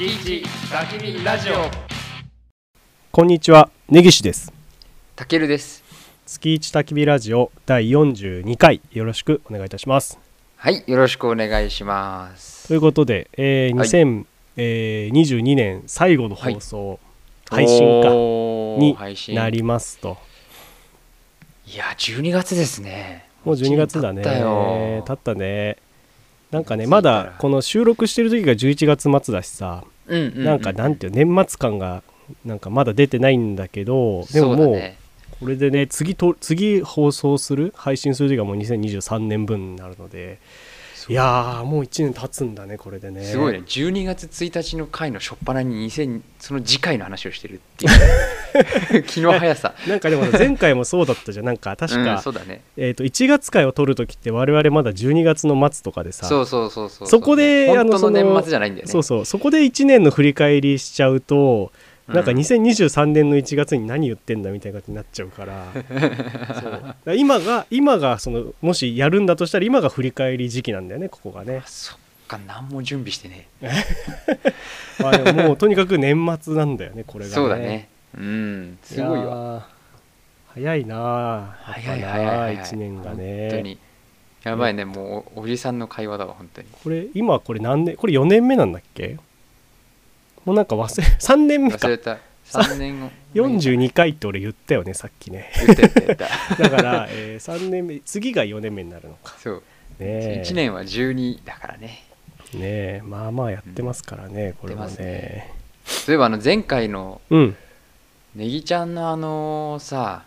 月一焚き火ラジオ。こんにちは。根岸です。たけるです。月一焚き火ラジオ第42回。よろしくお願いいたします。はいよろしくお願いします。ということで、えーはい。2022年最後の放送、配信かおーになりますと。いや12月ですね。もう12月だ経ったよ。経ったねなんかねまだこの収録してる時が11月末だしさ、うんうん、うん、なんかなんていう年末感がなんかまだ出てないんだけどでももうこれでね次と次放送する配信する時がもう2023年分になるのでいやーもう1年経つんだねこれでね。すごいね。12月1日の回の初っ端に2000その次回の話をしてるっていう。気の速さ。なんかでも前回もそうだったじゃん。なんか確か、うん、そうだね。えー、と1月回を撮る時って我々まだ12月の末とかでさ。そうそうそうそうそこで本当の年末じゃないんだよね。そうそう。そこで1年の振り返りしちゃうとなんかうん2023年の1月に何言ってんだみたいな感じになっちゃうから。そう。今が今がそのもしやるんだとしたら今が振り返り時期なんだよねここがね、そっか何も準備してね まあ、でももうとにかく年末なんだよねこれがね。そうだね。うん。すごいわ。わ早いなあ早い早い早い。1年が本当ねに。やばいねもうおおじさんの会話だわ本当に。これ今これ何年これ4年目なんだっけ？もうなんか忘れ 3年目か。忘れた。3年後。42回って俺言ったよねさっきね。だから、え3年目次が4年目になるのか。そう。ねえ。1年は12だからね。ねえまあまあやってますからね、これはね。ねそういえばあの前回のうん。ネギちゃんのあのさ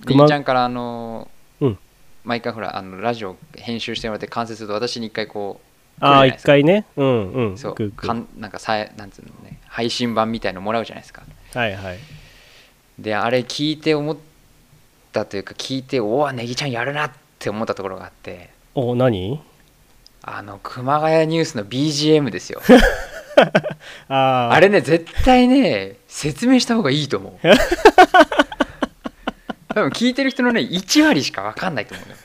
ネ熊ギちゃんからあのうん。毎回ほらあのラジオ編集してもらって完成すると私に一回こうああ一回ね。うんうん。そう。かんなんかさえなんつうのね。配信版みたいのもらうじゃないですか。はいはい。であれ聞いて思ったというか聞いておわネギちゃんやるなって思ったところがあって。お何？あの熊谷ニュースの BGM ですよ。あああれね絶対ね説明した方がいいと思う。多分聞いてる人のね1割しか分かんないと思うのよ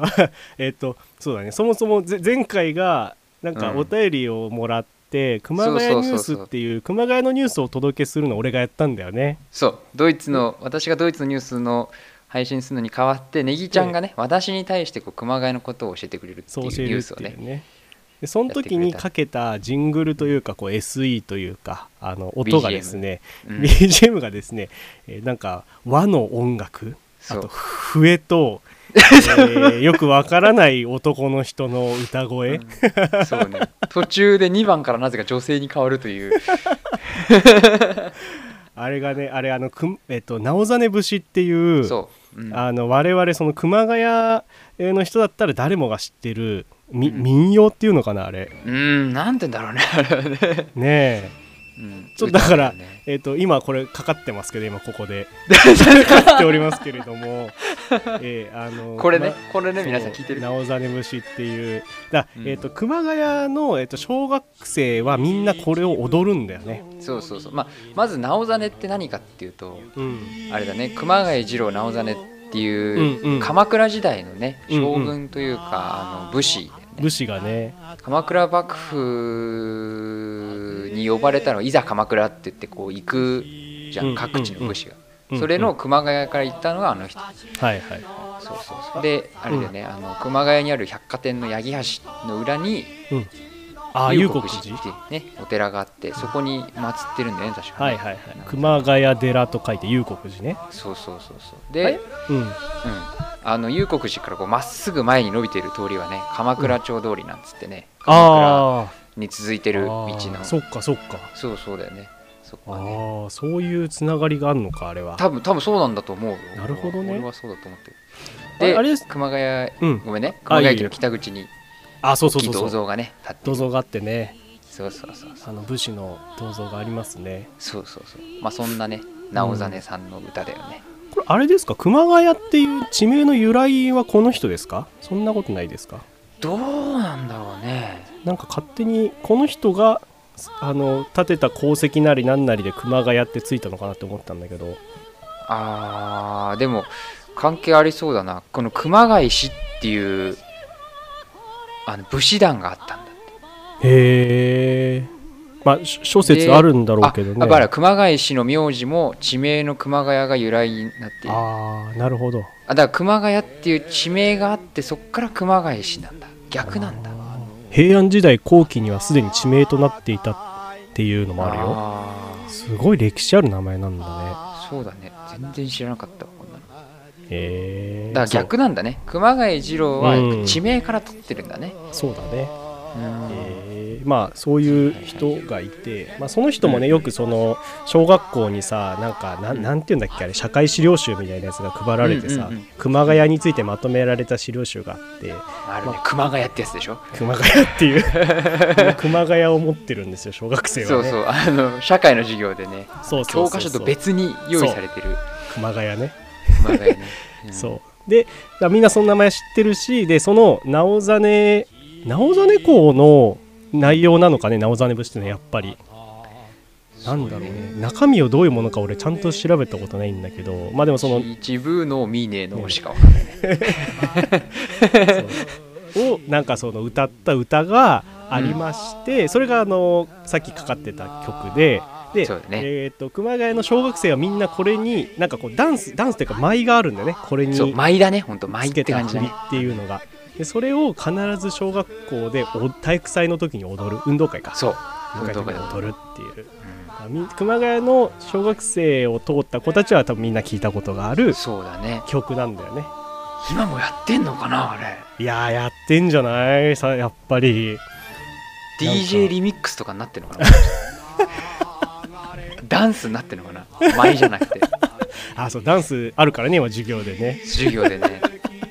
えっとそうだね。そもそもぜ前回がなんかうん。お便りをもらって、熊谷ニュースっていう熊谷のニュースをお届けするの俺がやったんだよね。そう。ドイツの私がドイツのニュースの配信するのに代わってネギちゃんがね、私に対してこう熊谷のことを教えてくれるっていうニそう教えるっュースをねでその時にかけたジングルというかこう SE というかあの音がですね、うん。BGM がですね、えーなんか和の音楽あと笛と、えーよくわからない男の人の歌声、うん。そうね。途中で2番からなぜか女性に変わるという。あれがねあれあのくん、えっと直実節っていうそう、うん。あの我々その熊谷の人だったら誰もが知ってるみ、うん。民謡っていうのかなあれ。うん。なんて言うんだろうねあれはね、ねえ。うんちょっとだからえっと今これかかってますけど今ここで。かかっておりますけれども、えーあのこれねまこれね皆さん聞いてる直実節っていう。だ、うん。えっと熊谷の、えっと小学生はみんなこれを踊るんだよね、そうそうそう。まあまず直実って何かっていうとうん、あれだね。熊谷次郎直実っていう、鎌倉時代のね将軍というか、あの武士武士がね。鎌倉幕府に呼ばれたのいざ鎌倉って言ってこう行くじゃうんん各地の武士が、うんうんそれの熊谷から行ったのがあの人、はいはい。そうそうそう。であれだよね、あの熊谷にある百貨店の八木橋の裏にうんああ龍幽国寺？ってねお寺があってそこに祀ってるんだよね確かね。はいはいはい。熊谷寺と書いて幽国寺ね。そうそうそうそう。あでれ、うん。うん、あの幽国寺からこうまっすぐ前に伸びている通りはね鎌倉町通りなんつってね、鎌あ倉に続いてる道の。そっかそっか。そうそうだよね。そこね。あそういうつながりがあるのかあれは。多分多分そうなんだと思うよ。なるほどね。俺はそうだと思ってであれです熊谷うん。ごめんね。熊谷駅の北口にあそうそうそうそう。像がね銅像があってね。そうそうそうそう。あの武士の銅像がありますね。そうそうそう。まあそんなね直実さんの歌だよね、これあれですか？熊谷っていう地名の由来はこの人ですか？そんなことないですか？どうなんだろうね。なんか勝手にこの人があの建てた功績なりなんなりで熊谷ってついたのかなって思ったんだけど。あーでも関係ありそうだな。この熊谷氏っていうあの武士団があったんだって。へえまあし諸説あるんだろうけどね。あだから熊谷氏の名字も地名の熊谷が由来になっている。あああなるほど。だから熊谷っていう地名があってそっから熊谷氏なんだ。逆なんだ。平安時代後期にはすでに地名となっていたっていうのもあるよ。すごい歴史ある名前なんだね。そうだね。全然知らなかったえだから逆なんだね。熊谷二郎はうん。地名から取ってるんだね、そうだね。うん。えー。まあそういう人がいて、まあ、その人もねよくその小学校にさなんかなんなんていうんだっけあれ社会資料集みたいなやつが配られてさ、うんうんうん熊谷についてまとめられた資料集があってあるね。熊谷ってやつでしょ？熊谷っていう 熊谷を持ってるんですよ小学生はね。そうそう。あの社会の授業でね教科書と別に用意されてる。熊谷ね、ね、んそう。でみんなその名前知ってるしでその直実直実公の内容なのかね直実節ってねやっぱり。なんだろうね。中身をどういうものか俺ちゃんと調べたことないんだけどまあでもその一部のミーネのしかわかんない をなんかその歌った歌がありまして、それがあのさっきかかってた曲でで、ね。えー、と熊谷の小学生はみんなこれになんかこうダンスダンスというか舞があるんだよね。これにそう舞だね。ほんと舞って感じっていうのが。でそれを必ず小学校でお体育祭の時に踊る。運動会か。そう。運動会で踊るっていう。み熊谷の小学生を通った子たちは多分みんな聞いたことがあるそうだね。曲なんだよね。今もやってんのかなあれ。いやーやってんじゃない？さやっぱり。DJ リミックスとかになってんのかな？ダンスになってんのかな？舞じゃなくて。あそうダンスあるからね今授業でね。授業でね。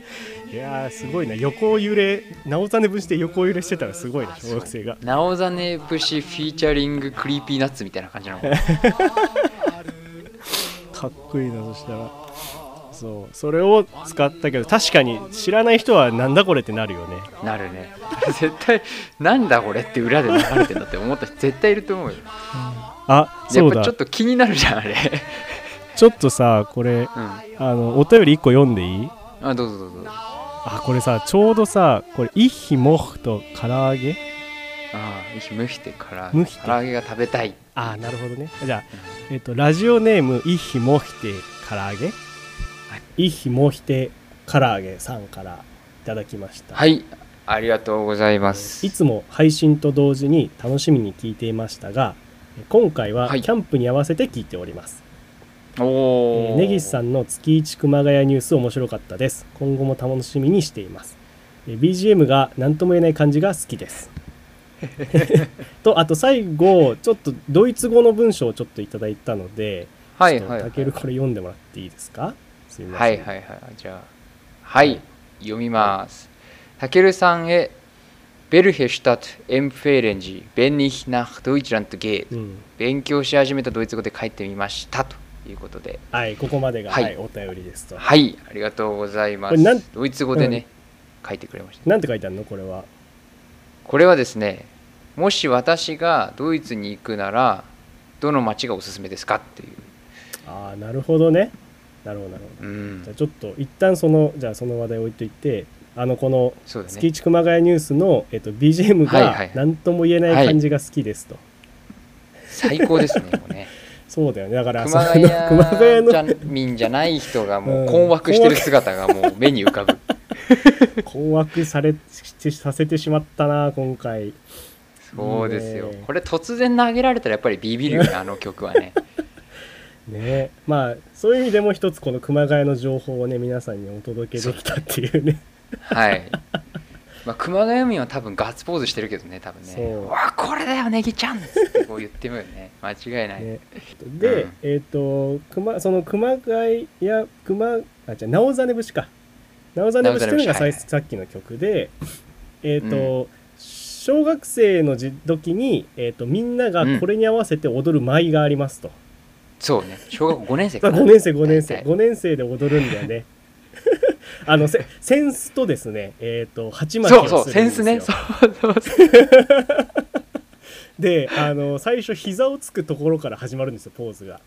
いやーすごいな。横揺れ直実節して横揺れしてたらすごいな小学生が。直実節 featuring Creepy Nuts みたいな感じなのか っこいいなそしたら。そう。それを使ったけど確かに知らない人はなんだこれってなるよね。なるね。絶対なんだこれって裏で流れてんだって思った人絶対いると思うよあそうだ。やっぱちょっと気になるじゃんあれ。ちょっとさこれうん。あのお便り1個読んでいい？あどうぞどうぞあこれさちょうどさこれ「イッヒモフ」と唐揚げ？ああ蒸してから唐揚げ。が食べたい。あなるほどね。じゃあ、えっとラジオネーム「イッヒモヒテ唐揚げ」イッヒモヒテ唐揚げさんからいただきました。はい。ありがとうございます。いつも配信と同時に楽しみに聞いていましたが今回ははい。キャンプに合わせて聞いております、おえおー根岸さんの月一熊谷ニュース面白かったです。今後も楽しみにしています。えー BGM が何とも言えない感じが好きです。とあと最後ちょっとドイツ語の文章をちょっといただいたのではいはいはい。ちょっとたけるこれ読んでもらっていいですか？すみません。はいはいはいじゃあはい。読みます。たけるさんへ Welche Stadt empfehlen Sie, wenn ich nach Deutschland gehe うん。勉強し始めたドイツ語で書いてみましたということで。はいここまでが、はい。はい、お便りですと。はいありがとうございます。ドイツ語でね、書いてくれました。なんて書いてあるの？これは。これはですねもし私がドイツに行くならどの町がおすすめですかっていう。ああなるほどね。なるほどなるほど。うん。じゃあちょっと一旦そのじゃあその話題置いといてあのこの月一熊谷ニュースの、えっと、BGM がはいはい。何とも言えない感じが好きですと、最高ですねもうね。そうだよね。だから熊その熊谷の谷じゃ民じゃない人がもう困惑してる姿がもう目に浮かぶ。困惑されしさせてしまったな今回。そうですよ。これ突然投げられたらやっぱりビビるよね あの曲はね。ねまあそういう意味でも一つこの熊谷の情報をね皆さんにお届けできたっていうねはい。まあ熊谷民は多分ガッツポーズしてるけどね多分ね。わこれだよネギちゃん。ってこう言ってるよね。間違いない、ね。で、うん。えっ、と熊その熊谷や熊あじゃあ直実節か。直実節っていうのがさ,、はいはい。さっきの曲でえっ、と、小学生の時時に、えー、とみんながこれに合わせて踊る舞がありますと、そうね。小学校5年生かな。5年生5年生。大体。5年生で踊るんだよねあのせセンスとですねえっ、と鉢巻きをするんですよ。センスね。そうそうそう。であの最初膝をつくところから始まるんですよポーズが。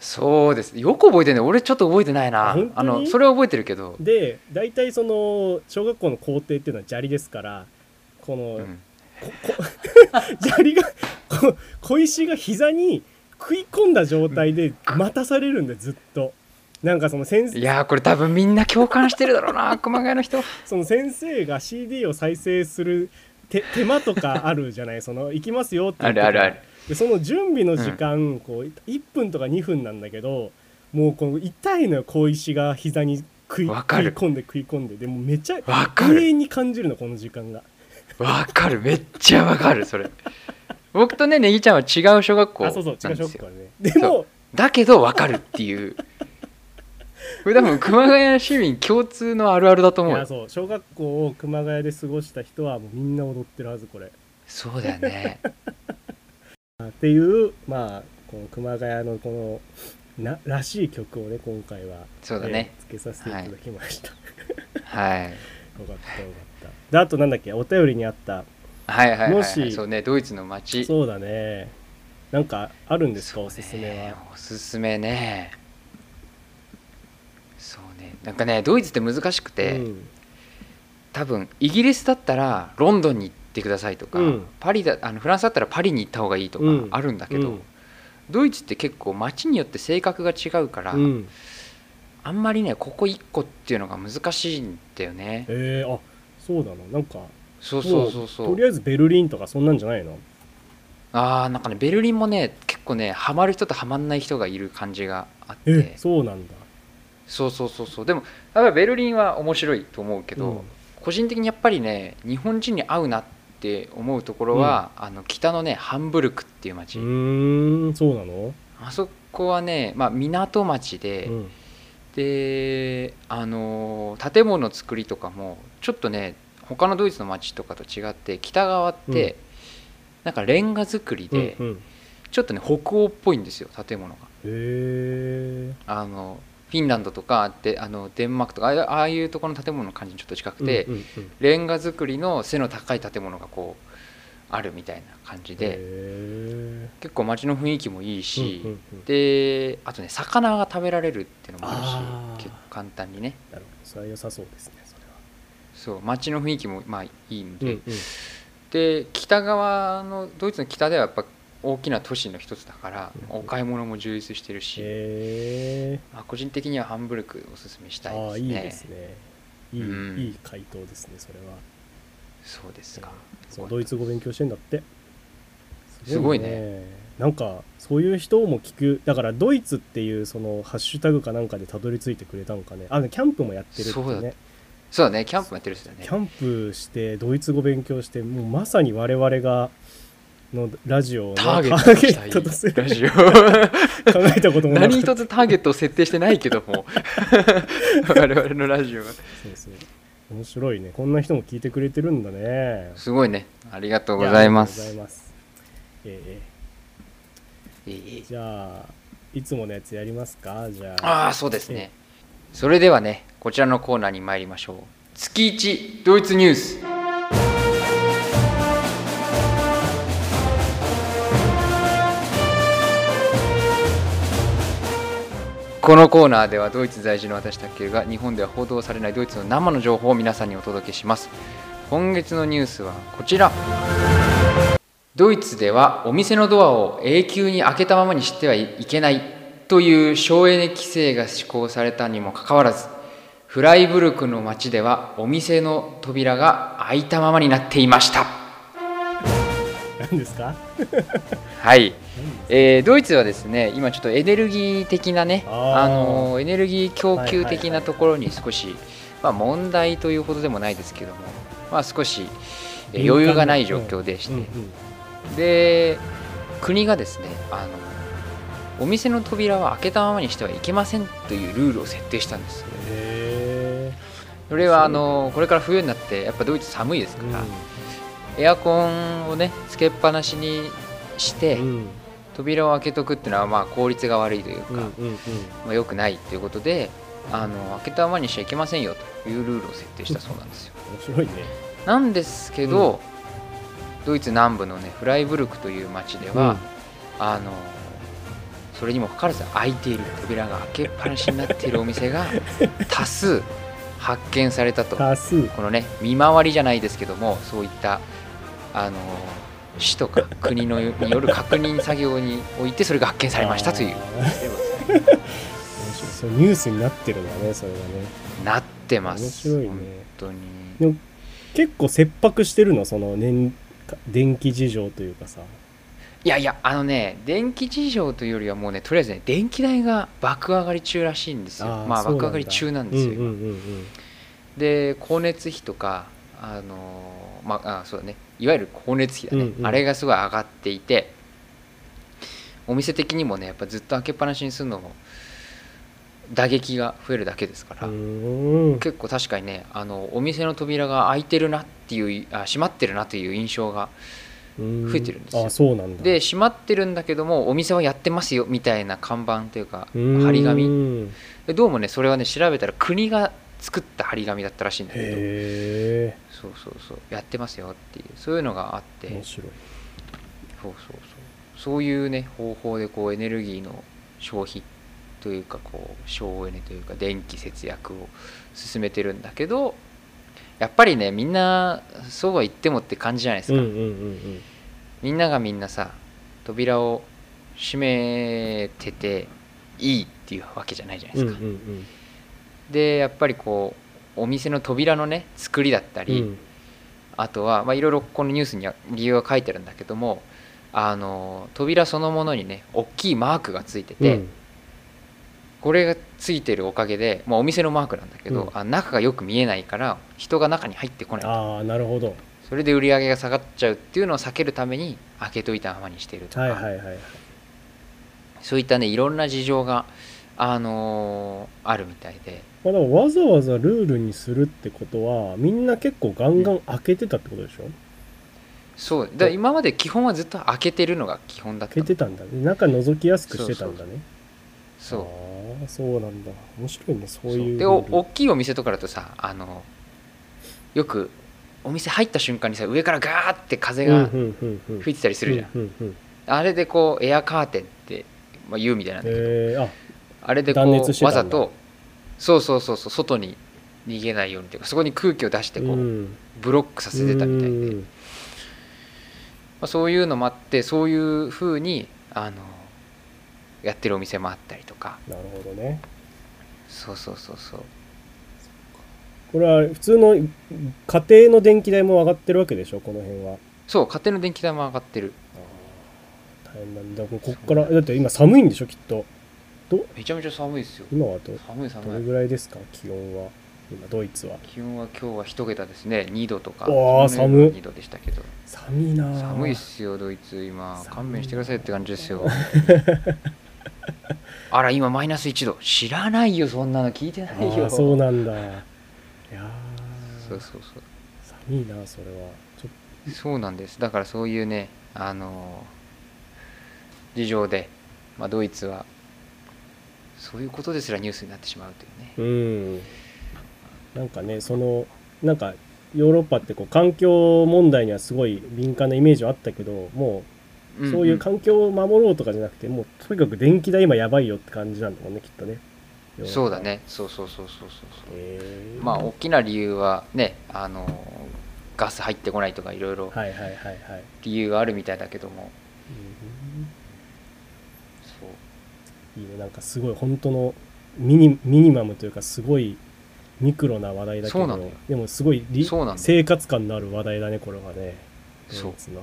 そうです。よく覚えてるね俺ちょっと覚えてないな。あのそれは覚えてるけど、で大体その小学校の校庭っていうのは砂利ですからこの、うん。ここ 砂利がこ小石が膝に食い込んだ状態で待たされるんでずっとなんかその先生いやーこれ多分みんな共感してるだろうな 熊谷の人。その先生が CD を再生する手手間とかあるじゃない？その行きますよってあるあるある。でその準備の時間、こう1分とか2分なんだけどもうこの痛いのよ小石が膝に食い食い込んで食い込んで。でもめっちゃ永遠に感じるのこの時間が。わかる。めっちゃわかるそれ。僕とねネギちゃんは違う小学校なんあそうそう違うショですよックはね。でもだけどわかるっていうこれ多分熊谷市民共通のあるあるだと思うよ。いやそう。小学校を熊谷で過ごした人はもうみんな踊ってるはずこれ。そうだよね。っていうまあこの熊谷のこのならしい曲をね今回はそうだね。えーつけさせていただきました、はい。よかったよかった。であとなんだっけお便りにあった。はいはいはい、はい、もしそうねドイツの街。そうだね。なんかあるんですか？おすすめねは。おすすめねなんかねドイツって難しくて、うん。多分イギリスだったらロンドンに行ってくださいとか、うん。パリだあのフランスだったらパリに行った方がいいとかうん。あるんだけど、うん。ドイツって結構街によって性格が違うから、うん。あんまりねここ1個っていうのが難しいんだよね。えー、あそうな。のなんかそうそうそうそう。もとりあえずベルリンとかそんなんじゃないの？あーなんかねベルリンもね結構ねハマる人とハマんない人がいる感じがあっえてそうなんだそうそうそうそう。でもやっぱりベルリンは面白いと思うけど、うん。個人的にやっぱりね日本人に合うなって思うところは、あの北のねハンブルクっていう街、うーんそうなの？あそこはね、まあ、港町で、うん。であのー建物作りとかもちょっとね他のドイツの町とかと違って北側って、うん。なんかレンガ造りで、うんうん、へちょっとね北欧っぽいんですよ建物が。えあのフィンランドとかであのデンマークとかああいうところの建物の感じにちょっと近くて、うんうんうん。レンガ造りの背の高い建物がこうあるみたいな感じで、へ結構街の雰囲気もいいーし、うんうんうん。であとね魚が食べられるっていうのもあるし結構簡単にね。なるほど。それは良さそうですねそれは。そう街の雰囲気もまあいいんで、うんうん。で北側のドイツの北ではやっぱ大きな都市の一つだから、うん。お買い物も充実してるし、へまあ、個人的にはハンブルクおすすめしたいですね。いいですね。いい,、うん。いい回答ですねそれは。そうですか。そうドイツ語勉強してんだって。すごいね。なんかそういう人も聞く。だからドイツっていうそのハッシュタグかなんかでたどり着いてくれたのかね。あキャンプもやってるってそうだねそうだね。キャンプもやってるっすよね。キャンプしてドイツ語勉強してもうまさに我々がのラジオのターゲットとしたい。ターゲットとする。ラジオ。考えたことも何一つターゲットを設定してないけども。我々のラジオがそう面白いね。こんな人も聞いてくれてるんだね。すごいね。ありがとうございまありがとうすございます。えええいいいいえ。じゃあいつものやつやりますか？じゃあ。ああそうですね。それではねこちらのコーナーに参りましょう。月一ドイツニュースこのコーナーではドイツ在住の私たけが日本では報道されないドイツの生の情報を皆さんにお届けします。今月のニュースはこちら。ドイツではお店のドアを永久に開けたままにしてはいけないという省エネ規制が施行されたにもかかわらずフライブルクの街ではお店の扉が開いたままになっていました。何ですか？はい、えードイツはですね今ちょっとエネルギー的なねあのエネルギー供給的ないところに少し、まあ、問題というほどでもないですけども、まあ、少しえー余裕がない状況でして、うんうんで国がですねあのお店の扉は開けたままにしてはいけませんというルールを設定したんです。へそれはあのこれから冬になってやっぱドイツ寒いですえから、エアコンをねつけっぱなしにして、うん。うん扉を開けとくっていうのはまあ効率が悪いというか、うんうんうん。まあ、良くないということであの開けたままにしちゃいけませんよというルールを設定したそうなんですよ。面白いね。なんですけど、ドイツ南部のねフライブルクという町では、あのそれにもかかわらず開いている扉が開けっぱなしになっているお店が 多数発見されたと。多数。このね見回りじゃないですけどもそういったあの市とか国のによる確認作業においてそれが発見されましたという。そうニュースになってるんだねそれがね。なってます面白いね。本当に。でも結構切迫してるのその年電気事情というかさ。いやいやあのね電気事情というよりはもうねとりあえずね電気代が爆上がり中らしいんですよ。ーまあ爆上がり中なんですよ、うんうんうんうん。で光熱費とかあのーまああそうだねいわゆる光熱費だね、うんうん。あれがすごい上がっていてお店的にもねやっぱずっと開けっぱなしにするのも打撃が増えるだけですから、結構確かにねあのお店の扉が開いてるなっていうあ閉まってるなという印象が増えてるんですよ。あそうなんだ。で閉まってるんだけどもお店はやってますよみたいな看板というか張り紙。でどうもねそれはね調べたら国が作った張り紙だったらしいんだけど。へそうそうそう。やってますよっていうそういうのがあって。え面白い。そうそうそう。そういうね方法でこうエネルギーの消費というかこう省エネというか電気節約を進めてるんだけどやっぱりねみんなそうは言ってもって感じじゃないですか、うんうんうんみんながみんなさ扉を閉めてていいっていうわけじゃないじゃないうんですか、うんうん。でやっぱりこうお店の扉のね作りだったり、うん。あとはまあいろいろこのニュースには理由が書いてるんだけどもあの扉そのものにね大きいマークがついてて、うん。これがついてるおかげで、まあ、お店のマークなんだけど、うん。あ中がよく見えないから人が中に入ってこない。ああなるほど。それで売り上げが下がっちゃうっていうのを避けるために開けといたままにしているとか、はいはいはいはい。そういったねいろんな事情が、あのーあるみたいでまあ、でもわざわざルールにするってことはみんな結構ガンガン開けてたってことでしょ、そう。だ今まで基本はずっと開けてるのが基本だった。開けてたんだね。中覗きやすくしてたんだね。そうああそうなんだ。面白いねそうそういう。で大きいお店とかだとさあのよくお店入った瞬間にさ上からガーって風がうんうんうんうん。吹いてたりするじゃん、うんうんうん。あれでこうエアカーテンって、まあ、言うみたいなんだけど、えー、あ。あれでこ断熱してうわざとそうそうそうそう外に逃げないようにというかそこに空気を出してこう、うん。ブロックさせてたみたいで、うん。まあ、そういうのもあってそういうふうにあのやってるお店もあったりとか。なるほどね。そうそうそうそう。これは普通の家庭の電気代も上がってるわけでしょ？この辺は。そう家庭の電気代も上がってる。大変なんだこっからだって今寒いんでしょきっとめちゃめちゃ寒いですよ。今はど寒いどれ寒いぐらいですか？気温は？今ドイツは。気温は今日は一桁ですね。2度とか。おー昨日の夜は寒っ。2度でしたけど。寒いなあ寒いっすよドイツ今。勘弁してくださいって感じですよ。あら今マイナス1度。知らないよそんなの。聞いてないあよ。あそうなんだ。いやー。そうそうそう。寒いなそれは。ちょっそうなんです。だからそういうねあの事情で、まあ、ドイツはそういうことですらニュースになってしまうというね。うん。なんかねそのなんかヨーロッパってこう環境問題にはすごい敏感なイメージはあったけどもうそういう環境を守ろうとかじゃなくて、もうとにかく電気代今やばいよって感じなんだもんねきっとね。うんそうだね。そうそうそうそうそうそうまあ大きな理由はねあのガス入ってこないとかいろいろはいはいはいはい、理由があるみたいだけども。うんそういいねなんかすごい本当のミニミニマムというかすごいミクロな話題だけどそうなのよ。でもすごいリそうなんだよ。生活感のある話題だねこれはねそう。ドイツの。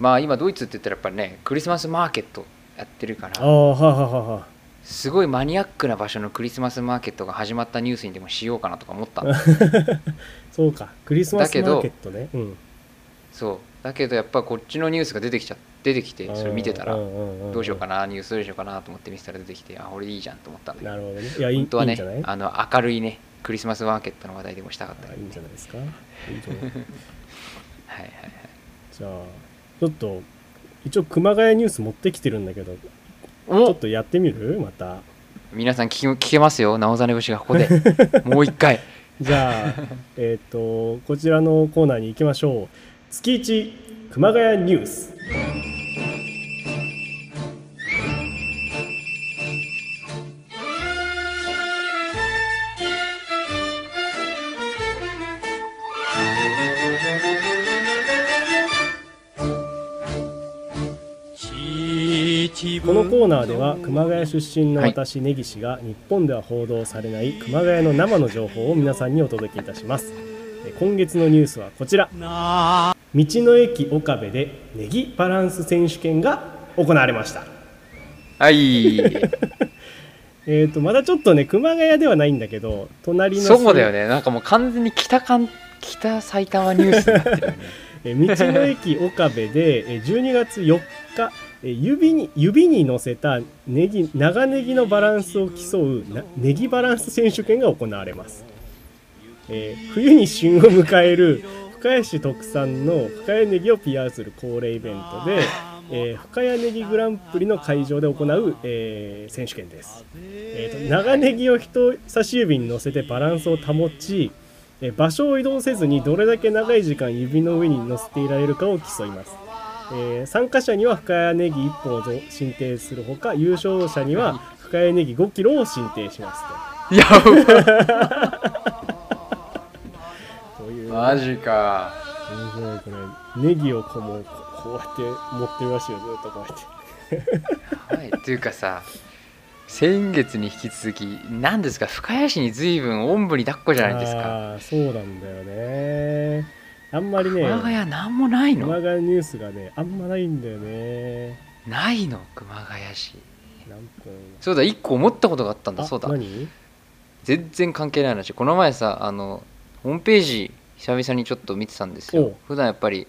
まあ今ドイツって言ったらやっぱりねクリスマスマーケットやってるからああはあはあはあはあすごいマニアックな場所のクリスマスマーケットが始まったニュースにでもしようかなとか思ったの。そうかクリスマスマーケットね。うん。そう。だけどやっぱこっちのニュースが出てきちゃ出てきてそれ見てたらどうしようかななニュースどうしようかなと思って見てたら出てきてあ俺いいじゃんと思ったんだけどなるほどね。いや本当はいねあの明るいねクリスマスマーケットの話題でもしたかったあいいんじゃないですか？いいと思うはいはいはい。じゃあちょっと一応熊谷ニュース持ってきてるんだけどちょおっとやってみる？また。皆さん聞き聞けますよ直実節がここで。もう一回。じゃあえっとこちらのコーナーに行きましょう。月一熊谷ニュース。このコーナーでは熊谷出身の私、根岸が日本では報道されない熊谷の生の情報を皆さんにお届けいたします。今月のニュースはこちら。道の駅岡部でネギバランス選手権が行われました。はい。えーとまだちょっとね熊谷ではないんだけど隣のそうだよね。なんかもう完全に北かん北埼玉ニュースになってるよね。えー道の駅岡部でえー12月4日えー指に指に乗せたネギ長ネギのバランスを競うなネギバランス選手権が行われます、えー冬に旬を迎える深谷市特産の深谷ネギを PR する恒例イベントで、えー深谷ネギグランプリの会場で行う、えー選手権です、えーと長ネギを人差し指に乗せてバランスを保ちえー場所を移動せずにどれだけ長い時間指の上に乗せていられるかを競います、えー参加者には深谷ネギ1本をぞ進呈するほか優勝者には深谷ネギ5キロを進呈しますやと。というば マジか。面白いこれネギをこうもうここうやって持ってるらしいよずっとこうやって。はいというかさ先月に引き続き何ですか深谷市に随分おんぶに抱っこじゃないですか。そうなんだよね。あんまりね熊谷なんもない熊の谷ニュースがねあんまないんだよね。ないの？熊谷市。そうだ1個思ったことがあったんだあそうだ。何？全然関係ない話。この前さあのホームページ久々にちょっと見てたんですよ。普段やっぱり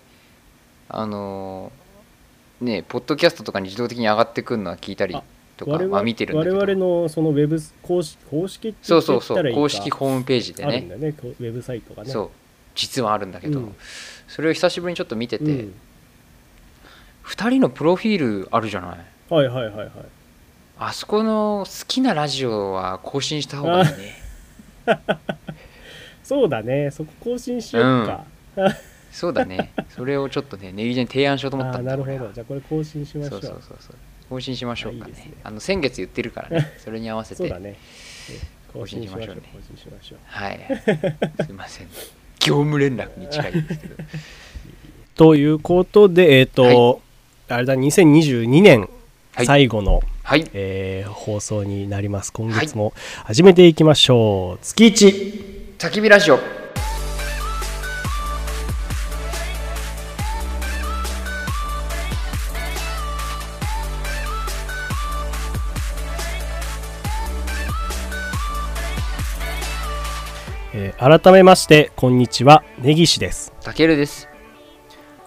あのーねポッドキャストとかに自動的に上がってくるのは聞いたりあとかまあ見てるんだけど。我々のそのウェブ公式公式ってそうそうそう公式ホームページであるんねねウェブサイトがね。そう。実はあるんだけど、うん。それを久しぶりにちょっと見てて、うん。2人のプロフィールあるじゃない？はいはいはいはい。あそこの好きなラジオは更新した方がいいね そうだね。そこ更新しようか、そうだね。それをちょっとねネギジェに提案しようと思ったんだ。なるほど。じゃあこれ更新しましょそううそうそうそう。更新しましょうかね。ね。あの先月言ってるからね。それに合わせて。そうだね。え更新しましょう更新しましょうね。更新しましょう。はい。すいません。業務連絡に近いですけど。ということでえっ、と、あれだ2022年はい。最後の、はい。えー放送になります。今月も始めていきましょう、月一焚き火ラジオ。えー改めましてこんにちは。根岸です。たけるです。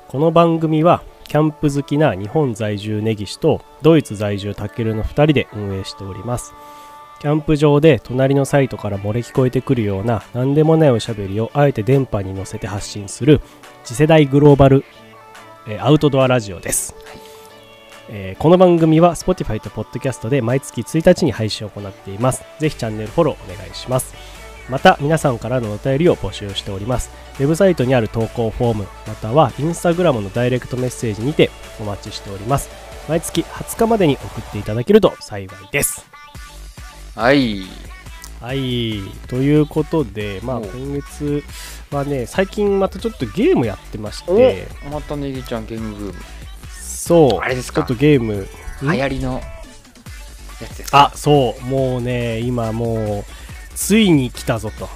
この番組はキャンプ好きな日本在住根岸とドイツ在住タケルの2人で運営しておりますキャンプ場で隣のサイトから漏れ聞こえてくるような何でもないおしゃべりをあえて電波に乗せて発信する次世代グローバル、アウトドアラジオです、えーこの番組は Spotify と Podcast で毎月1日に配信を行っています。ぜひチャンネルフォローお願いします。また皆さんからのお便りを募集しております。ウェブサイトにある投稿フォームまたはインスタグラムのダイレクトメッセージにてお待ちしております。毎月20日までに送っていただけると幸いです。はい。はい。ということでまあお。今月はね最近またちょっとゲームやってまして。またネギちゃんゲームブーム。そう。あれですか？ちょっとゲームん？流行りのやつですか？あそう。もうね今もうついに来たぞと。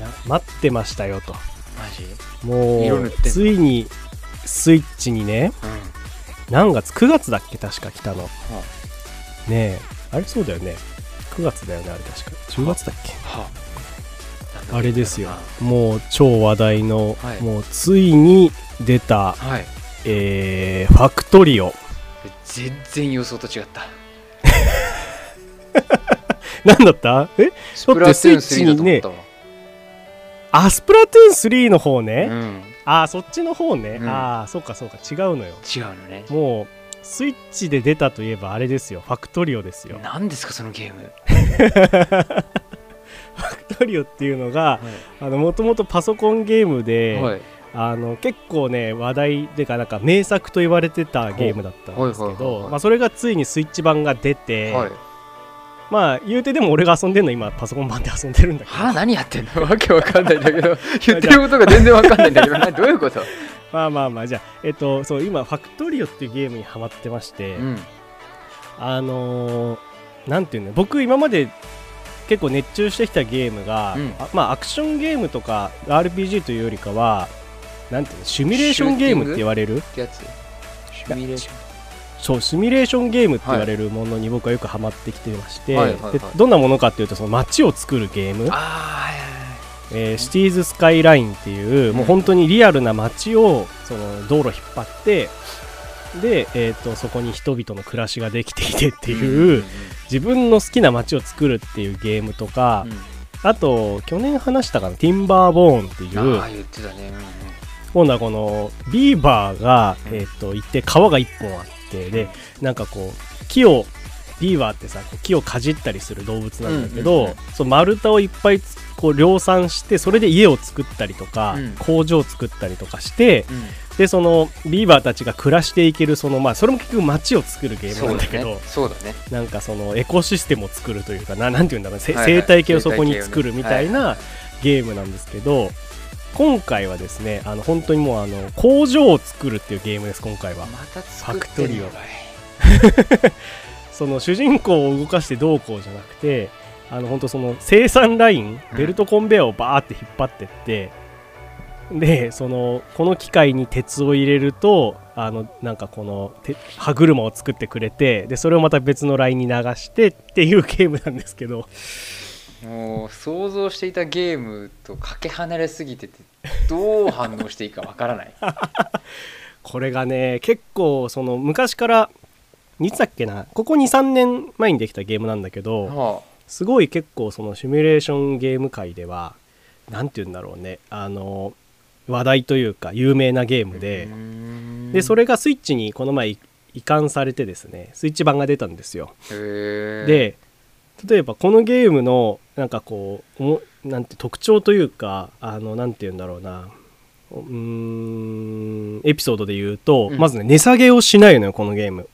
な待ってましたよと。もうついにスイッチにねうん。何月？9月だっけ？確か来たの。はねえあれそうだよね9月だよねあれ確か。10月だっけ？あはあ。あれですよ。もう超話題の、はい。もうついに出た、はい。えーファクトリオ。全然予想と違った。何だった？え？スプラトゥーン3だと思ったわ。あスプラトゥーン3の方ね、うん。あそっちの方ね、うん。ああそっかそっか。違うのよ。違うのね。もうスイッチで出たといえばあれですよ。ファクトリオですよ。何ですかそのゲーム。ファクトリオっていうのがもともとパソコンゲームで、はい。あの結構ね話題でかなんか名作と言われてたゲームだったんですけどまあそれがついにスイッチ版が出て、はい。まあ言うてでも俺が遊んでるの今パソコン版で遊んでるんだけど。はあ何やってんの？わけわかんないんだけど。言ってることが全然わかんないんだけど。な どういうこと？まあまあまあじゃあえっとそう今ファクトリオっていうゲームにハマってまして、うん。あのーなんていうの僕今まで結構熱中してきたゲームが、うん。あまあアクションゲームとか RPG というよりかはなんていうのシミュレーションゲームって言われる？やつ？シミュレーション。そうシミュレーションゲームって言われるものに僕はよくハマってきてまして、はい。でどんなものかっていうとその街を作るゲームえーシティーズスカイラインっていう、もう本当にリアルな街をその道路引っ張ってで、えー、とそこに人々の暮らしができていてっていう、自分の好きな街を作るっていうゲームとか、うん。うんあと去年話したかなティンバーボーンっていうああ言ってたね。今度はこのビーバーが、うん。えー、といて川が1本あってでなんかこう木をビーバーってさ木をかじったりする動物なんだけど、うんうんうん。その丸太をいっぱいつこう量産してそれで家を作ったりとか、うん。工場を作ったりとかしてうん。うんでそのビーバーたちが暮らしていけるそのまあそれも結局街を作るゲームそうんだけど、ね。そうだね。なんかそのエコシステムを作るというかななんていうんだろう、せはいはい。生態系をそこに作るみたい生なゲームなんですけど、今回はですねあの本当にもうあの工場を作るっていうゲームです今回は。また作ってファクトリオるのかいその主人公を動かしてどうこうじゃなくてあの本当その生産ラインうん。ベルトコンベヤーをバーって引っ張ってって、でそのこの機械に鉄を入れるとあのなんかこのて歯車を作ってくれてでそれをまた別のラインに流してっていうゲームなんですけど。もう想像していたゲームとかけ離れすぎててどう反応していいかわからない。これがね結構その昔からいつだっけな？ここ23年前にできたゲームなんだけどはすごい結構そのシミュレーションゲーム界では何て言うんだろうね。あの話題というか有名なゲーあムで。でそれがスイッチにこの前移移管されてですねスイッチ版が出たんですよ。で例えばこのゲームのなんかこうなんて特徴というかあのなんて言うんだろうな。うーんエピソードで言うと、うん。まずね値下げをしないのよこのゲーム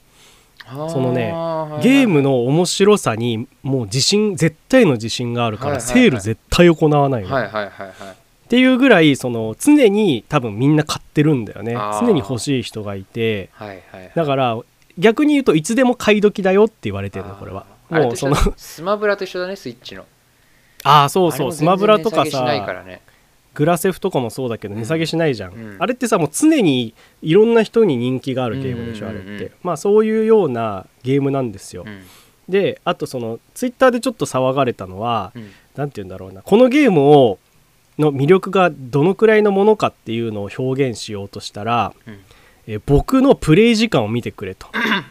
そのねゲームの面白さにもう自信絶対の自信があるから、はいはいはい。セール絶対行わないの、はいはいはいはい。っていうぐらいその常に多分みんな買ってるんだよね。常に欲しい人がいて。はいはいだから逆に言うといつでも買い時だよって言われてるのこれは。もうそのスマブラと一緒だねスイッチの。ああそうそう。スマブラとかさらねグラセフとかもそうだけどうん。値下げしないじゃん、うん。あれってさもう常にいろんな人に人気があるゲームでしょ、あれって。まあそういうようなゲームなんですよ、うん。であとそのツイッターでちょっと騒がれたのは、うん。て言うんだろうな。このゲームをの魅力がどのくらいのものかっていうのを表現しようとしたら、うん。えー僕のプレイ時間を見てくれと、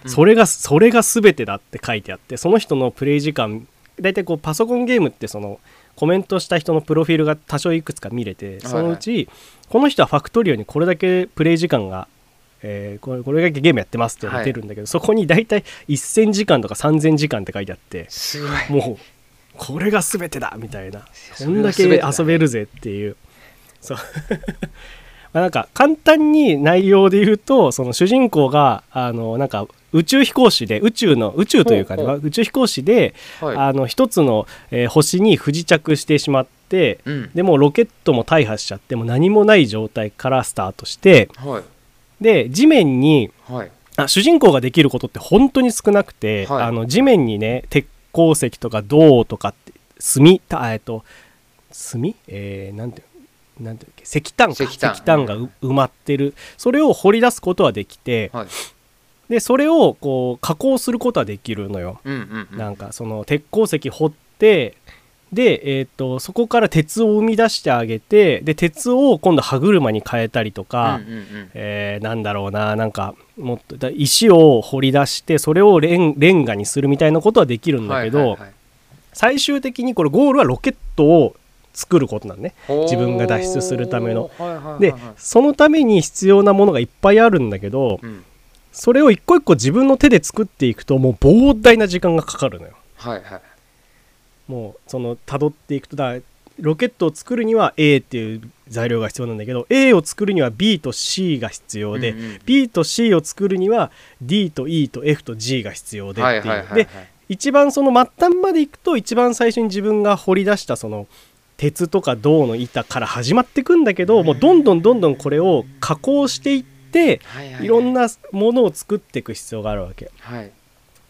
それがそれが全てだって書いてあってその人のプレイ時間大体こうパソコンゲームってそのコメントした人のプロフィールが多少いくつか見れてそのうち、この人はファクトリオにこれだけプレイ時間がえーこれこれだけゲームやってますっていうのが出るんだけど、そこに大体1000時間とか3000時間って書いてあってもうこれが全てだみたいな。そこんだけ遊べるぜっていう。そう。まあなんか簡単に内容で言うとその主人公があのなんか宇宙飛行士で宇宙の宇宙というかね宇宙飛行士で、はい。あの一つの、えー星に不時着してしまってうん。でもうロケットも大破しちゃってもう何もない状態からスタートしてはい。で地面にはい。あ主人公ができることって本当に少なくて、はい。あの地面にね鉄鉱石とか銅とかって炭たえっと炭？えー、なんてなんていうっけ？石炭か。石炭がう埋まってる。それを掘り出すことはできてはいでそれをこう加工することはできるのよ、なんかその鉄鉱石掘ってで、えー、とそこから鉄を生み出してあげてで鉄を今度歯車に変えたりとか、えーなんだろうななんかもっとだ石を掘り出してそれをレンレンガにするみたいなことはできるんだけど、最終的にこれゴールはロケットを作ることなんね。自分が脱出するための。でそのために必要なものがいっぱいあるんだけどうんそれを一個一個自分の手で作っていくともう膨大な時間がかかるのよ。はいはい。もうその辿っていくとだロケットを作るには A っていう材料が必要なんだけど A を作るには B と C が必要で、うんうん B と C を作るには D と E と F と G が必要でっていう、はいはいはいはい。で一番その末端まで行くと一番最初に自分が掘り出したその鉄とか銅の板から始まっていくんだけどもうどんどんどんどんこれを加工していってはいはいはい。いろんなものを作っていく必要があるわけ。はい。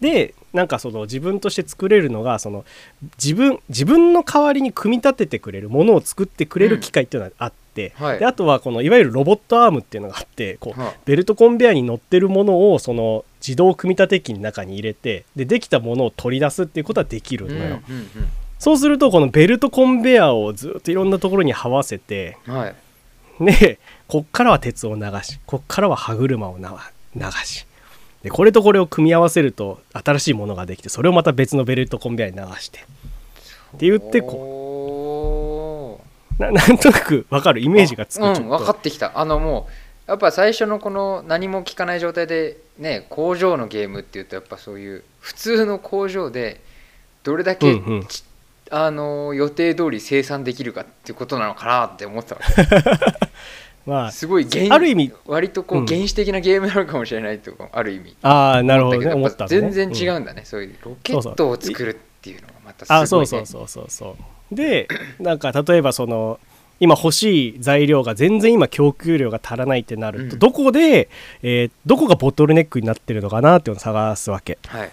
でなんかその自分として作れるのがその自分自分の代わりに組み立ててくれるものを作ってくれる機械っていうのがあって、はい。であとはこのいわゆるロボットアームっていうのがあってこうはベルトコンベヤーに乗ってるものをその自動組み立て機の中に入れてでできたものを取り出すっていうことはできるのよ、うんうんそうするとこのベルトコンベヤーをずっといろんなところに這わせてうんはい。でこっからは鉄を流しこっからは歯車をな流し。でこれとこれを組み合わせると新しいものができてそれをまた別のベルトコンベヤーに流して。って言ってここうな なんとなく分かる？イメージがつくうん分かってきた。あのもうやっぱ最初のこの何も聞かない状態でね工場のゲームっていうとやっぱそういう普通の工場でどれだけ、うんうん。ちあの予定通り生産できるかっていうことなのかなって思ってたわ まあけすごい原ある意味割とこううん。原始的なゲームなのかもしれないとかある意味。ああなるほどね。思思った全然違うんだね、そういうロケットを作るっていうのがまたすごい、ね、あそうそうそうそうそう。で なんか例えばその今欲しい材料が全然今供給量が足らないってなると、うん。どこで、えーどこがボトルネックになってるのかなっていうのを探すわけ。はい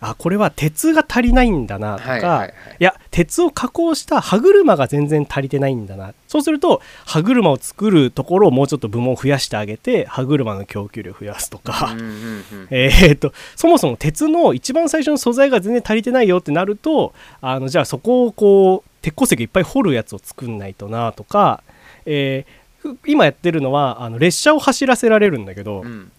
あこれは鉄が足りないんだなとか、はいいはいはい。や鉄を加工した歯車が全然足りてないんだな。そうすると歯車を作るところをもうちょっと部門を増やしてあげて歯車の供給量を増やすとか、えー、とそもそも鉄の一番最初の素材が全然足りてないよってなるとあのじゃあそこをこう鉄鉱石いっぱい掘るやつを作んないとなとか、えーふ今やってるのはあの列車を走らせられるんだけど、うん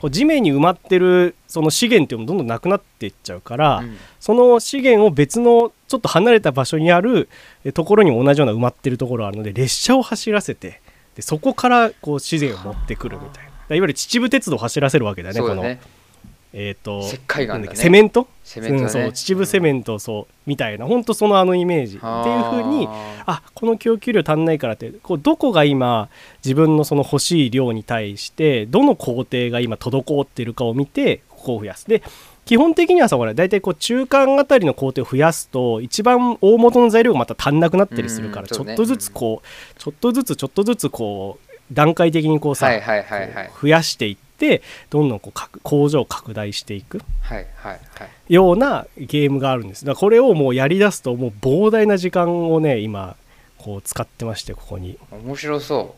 こう地面に埋まってるその資源っていうのもどんどんなくなっていっちゃうから、うん。その資源を別のちょっと離れた場所にあるえところにも同じような埋まってるところがあるので列車を走らせてでそこからこう資源を持ってくるみたいな。いわゆる秩父鉄道を走らせるわけだよね。このえっ、と石灰岩だね。セメント？セメントだね。うんそう秩父セメントそうみたいな本当そのあのイメージ。っていう風にあこの供給量足んないからってこうどこが今自分のその欲しい量に対してどの工程が今滞ってるかを見てここを増やす。で基本的にはさほら大体こう中間あたりの工程を増やすと一番大元の材料がまた足んなくなったりするから、ちょっとずつこうちょっとずつちょっとずつこう段階的にこうさ、増やしていってどんどんこう拡工場を拡大していく。ようなゲームがあるんです。だからこれをもうやりだすともう膨大な時間をね今こう使ってましてここに。面白そ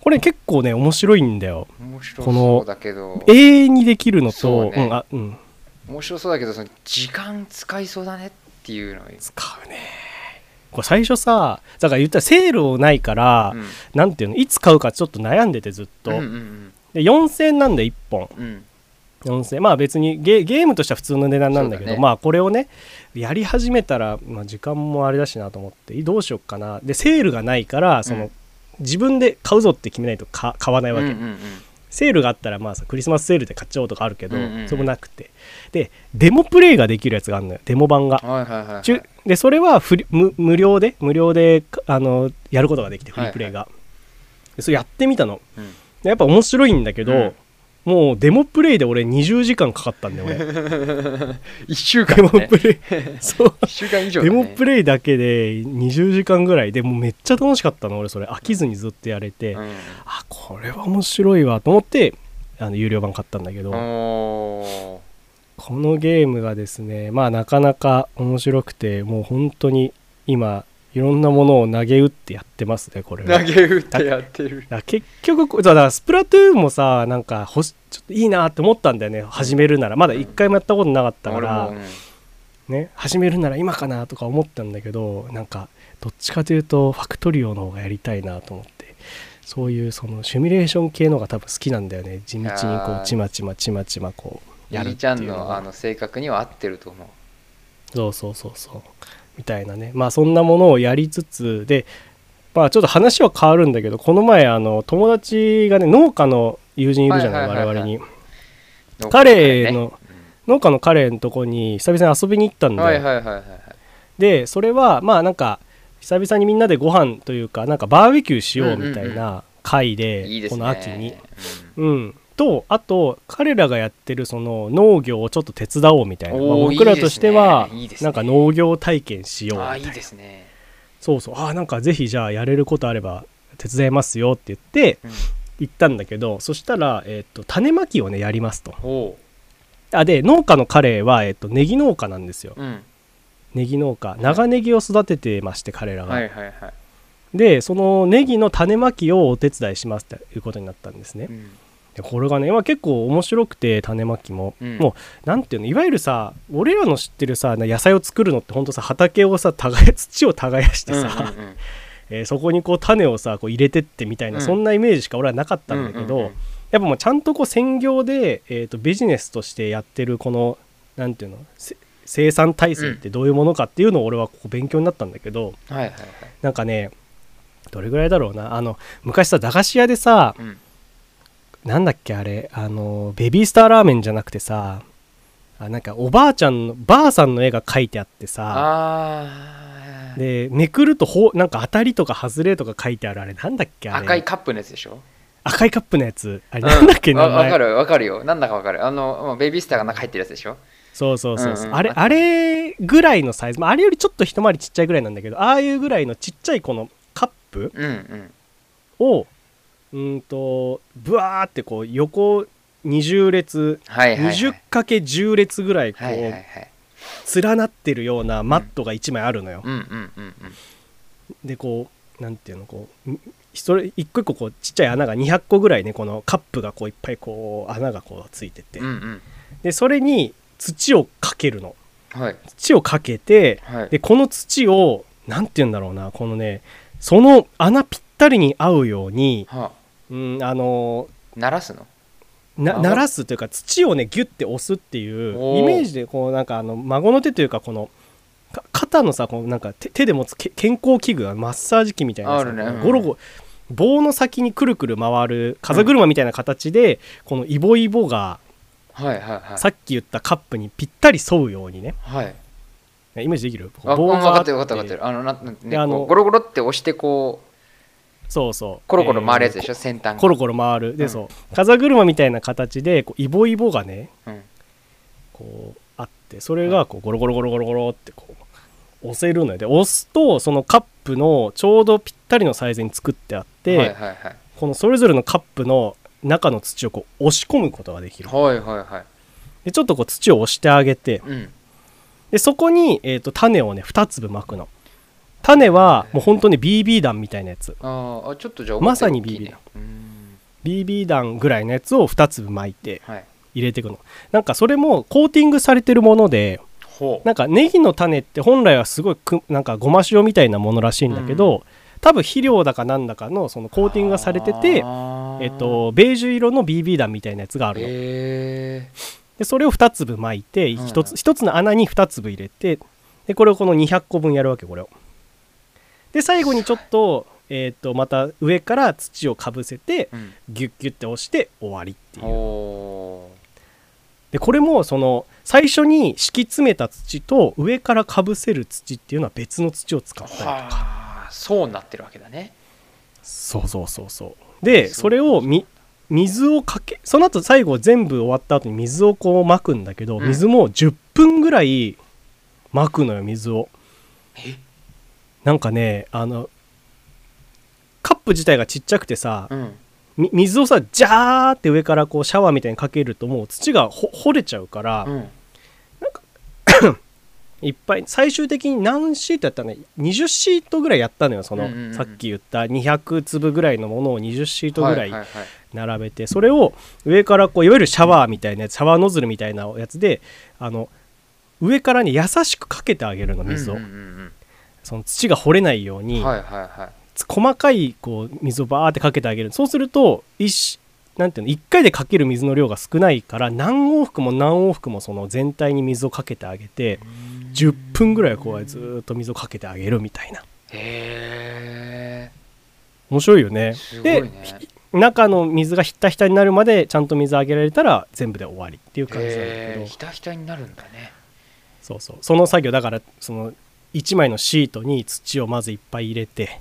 これ結構ね面白いんだよ。う面白このそうだけど。永遠にできるのとね。うんあうん。面白そうだけどその時間使いそうだねっていうのを使うね。これ最初さだから言ったらセールをないから、うん。なんていうのいつ買うかちょっと悩んでてずっと、うんうんで4000円なんで1本。うん。うん4000まあ別にゲゲームとしては普通の値段なんだけどね。まあこれをねやり始めたら、まあ、時間もあれだしなと思ってどうしよっかな。でセールがないからその、うん。自分で買うぞって決めないとか買わないわけ、うんうんうん。セールがあったらまあさクリスマスセールで買っちゃおうとかあるけど、うんうんうん。そこなくて。でデモプレイができるやつがあるのよ。デモ版が、はいはいはいはい。でそれはフリ無無料で無料であのやることができてフリープレイが、でそれやってみたの。うやっぱ面白いんだけど、うん。もうデモプレイで俺20時間かかったんだよ俺。一週デ間ね。モプレイ。そう。一週間以上だデねモプレイだけで20時間ぐらい。でもうめっちゃ楽しかったの俺それ。飽きずにずっとやれて、うん。あこれは面白いわと思ってあの有料版買ったんだけど、おこのゲームがですねまあなかなか面白くてもう本当に今いろんなものを投げ打ってやってますねこれは。ー投げ打ってやってる。結局だからスプラトゥーンもさなんかほしちょっといいなって思ったんだよね始めるなら。まだ一回もやったことなかったから、俺もね、始めるなら今かなとか思ったんだけどなんかどっちかというとファクトリオの方がやりたいなと思って。そういうそのシミュレーション系のが多分好きなんだよね。地道にこうちまちまちまちまこうやるやりちゃっていうんのが。のあの性格には合ってると思う。そうそうそうそうみたいなね。まあそんなものをやりつつでまあちょっと話は変わるんだけどこの前あの友達がね農家の友人いるじゃない,、我々に。彼の農家の彼のとこに久々に遊びに行ったんだよ、はいはいはいはいはい。でそれはまあなんか久々にみんなでご飯というかなんかバーベキューしようみたいな会で、この秋に、うん、とあと彼らがやってるその農業をちょっと手伝おうみたいな、まあ僕らとしてはなんか農業体験しよううんみたいな。ね。そうそう。あーなんかぜひじゃあやれることあれば手伝いますよって言ってうん。行ったんだけどそしたら、えー、と種まきをねやりますと。あで農家の彼は、えっと、ネギ農家なんですよ。うん。ネギ農家。長ネギを育ててまして彼らが、はいはいはい。でそのネギの種まきをお手伝いしますということになったんですね。うんでこれがね、まあ、結構面白くて種まきも、うん。もうなんていうのいわゆるさ俺らの知ってるさ野菜を作るのってほんとさ畑をさ耕土を耕してさ、うんうんうん。えーそこにこう種をさこう入れてってみたいな、うん。そんなイメージしか俺はなかったんだけど、うんうんうん。やっぱもうちゃんとこう専業で、えー、とビジネスとしてやってるこのなんていうのせ生産体制ってどういうものかっていうのを俺はここ勉強になったんだけどはいはいはい。なんかねどれぐらいだろうなあの昔さ駄菓子屋でさうんなんだっけあれあのベビースターラーメンじゃなくてさあなんかおばあちゃんのばあさんの絵が描いてあってさでめくるとほなんか当たりとか外れとか書いてあるあれ。なんだっけあれ。赤いカップのやつでしょ？赤いカップのやつ。あれなんだっけうん名前。わわかるわかるよ。なんだかわかる。あのまあベビースターが中入ってるやつでしょ？そうそうそうそう、うんうん。あれあれぐらいのサイズ。まああれよりちょっと一回りちっちゃいぐらいなんだけどああいうぐらいのちっちゃいこのカップうんうん。をうーんとブワーってこう横20列はいはいはい。20×10 列ぐらいこはいはいはい。う連なってるようなマットが1枚あるのよ、うんうんうんうん。でこうなんていうのこうそれ一個一個こうちっちゃい穴が200個ぐらいねこのカップがこういっぱいこう穴がこうついてて、うんうん。でそれに土をかけるの。はい。土をかけてはい。でこの土をなんて言うんだろうなこのねその穴ぴったりに合うように、はあうん、あの鳴らすの？なあ鳴らすというか土をねギュッて押すっていうイメージでこうなんかあの孫の手というかこのか肩のさこうなんか手手で持つけ健康器具マッサージ機みたいなねうんゴロゴロ棒の先にくるくる回る風車みたいな形で、このイボイボがはいはいはい。さっき言ったカップにぴったり沿うようにね。はい。イメージできる？あ棒があっ分かっててる分かってる分かってる。あのななねであのゴロゴロって押してこうそうそう。コロコロ回るやつでしょ、ょ先端が。コロコロ回る。で、うん。そう。風車みたいな形でこうイボイボがねうん。こうあってそれがこうゴロゴロゴロゴロゴロってこう押せるのよ。で押すとそのカップのちょうどぴったりのサイズに作ってあって、はいはいはい。このそれぞれのカップの中の土をこう押し込むことができる。はいはいはい。でちょっとこう土を押してあげて。うん。でそこに、えー、と種をね2粒まくの種はもう本当に BB 弾みたいなやつ。あーあちょっとじゃあまさに BB ね。だうん。BB 弾ぐらいのやつを2粒巻いてはい。入れていくの。なんかそれもコーティングされてるものでなんかネギの種って本来はすごいくなんかごま塩みたいなものらしいんだけど、多分肥料だかなんだかのそのコーティングがされててえっと、ベージュ色の BB 弾みたいなやつがあるの、へでそれを2粒巻いてうん1つ,、一つの穴に2粒入れてでこれをこの200個分やるわけこれをで最後にちょっと,、えっとまた上から土をかぶせてーうん。ギュッギュッて押して終わりっていう。ほでこれもその最初に敷き詰めた土と上からかぶせる土っていうのは別の土を使っうたりとか。はあそうなってるわけだね。そうそうそうそう。でそれをみ水をかけその後最後全部終わった後に水をこうまくんだけど、うん。水も10分ぐらいまくのよ水を。え？なんかねあのカップ自体がちっちゃくてさ、うん。み水をさジャーって上からこうシャワーみたいにかけるともう土がほ掘れちゃうから、うん。いっぱい最終的に何シートやったのね20シートぐらいやったのよその、うんうんうんさっき言った200粒ぐらいのものを20シートぐらいははは並べてそれを上からこういわゆるシャワーみたいなやつシャワーノズルみたいなやつであの上からね優しくかけてあげるの水を、うんうんうんその土が掘れないよううに、んはいはいはい。細かいこう水をバーってかけてあげる。そうすると一なんていうの1回でかける水の量が少ないから何往復も何往復もその全体に水をかけてあげて10分ぐらいこうずーっと水をかけてあげるみたいな。へ面白いよね。えすごいでね中の水がひったひたになるまでちゃんと水あげられたら全部で終わりっていう感じなんだけど。ひたひたになるんだね。そうそう。その作業だからその1枚のシートに土をまずいっぱい入れて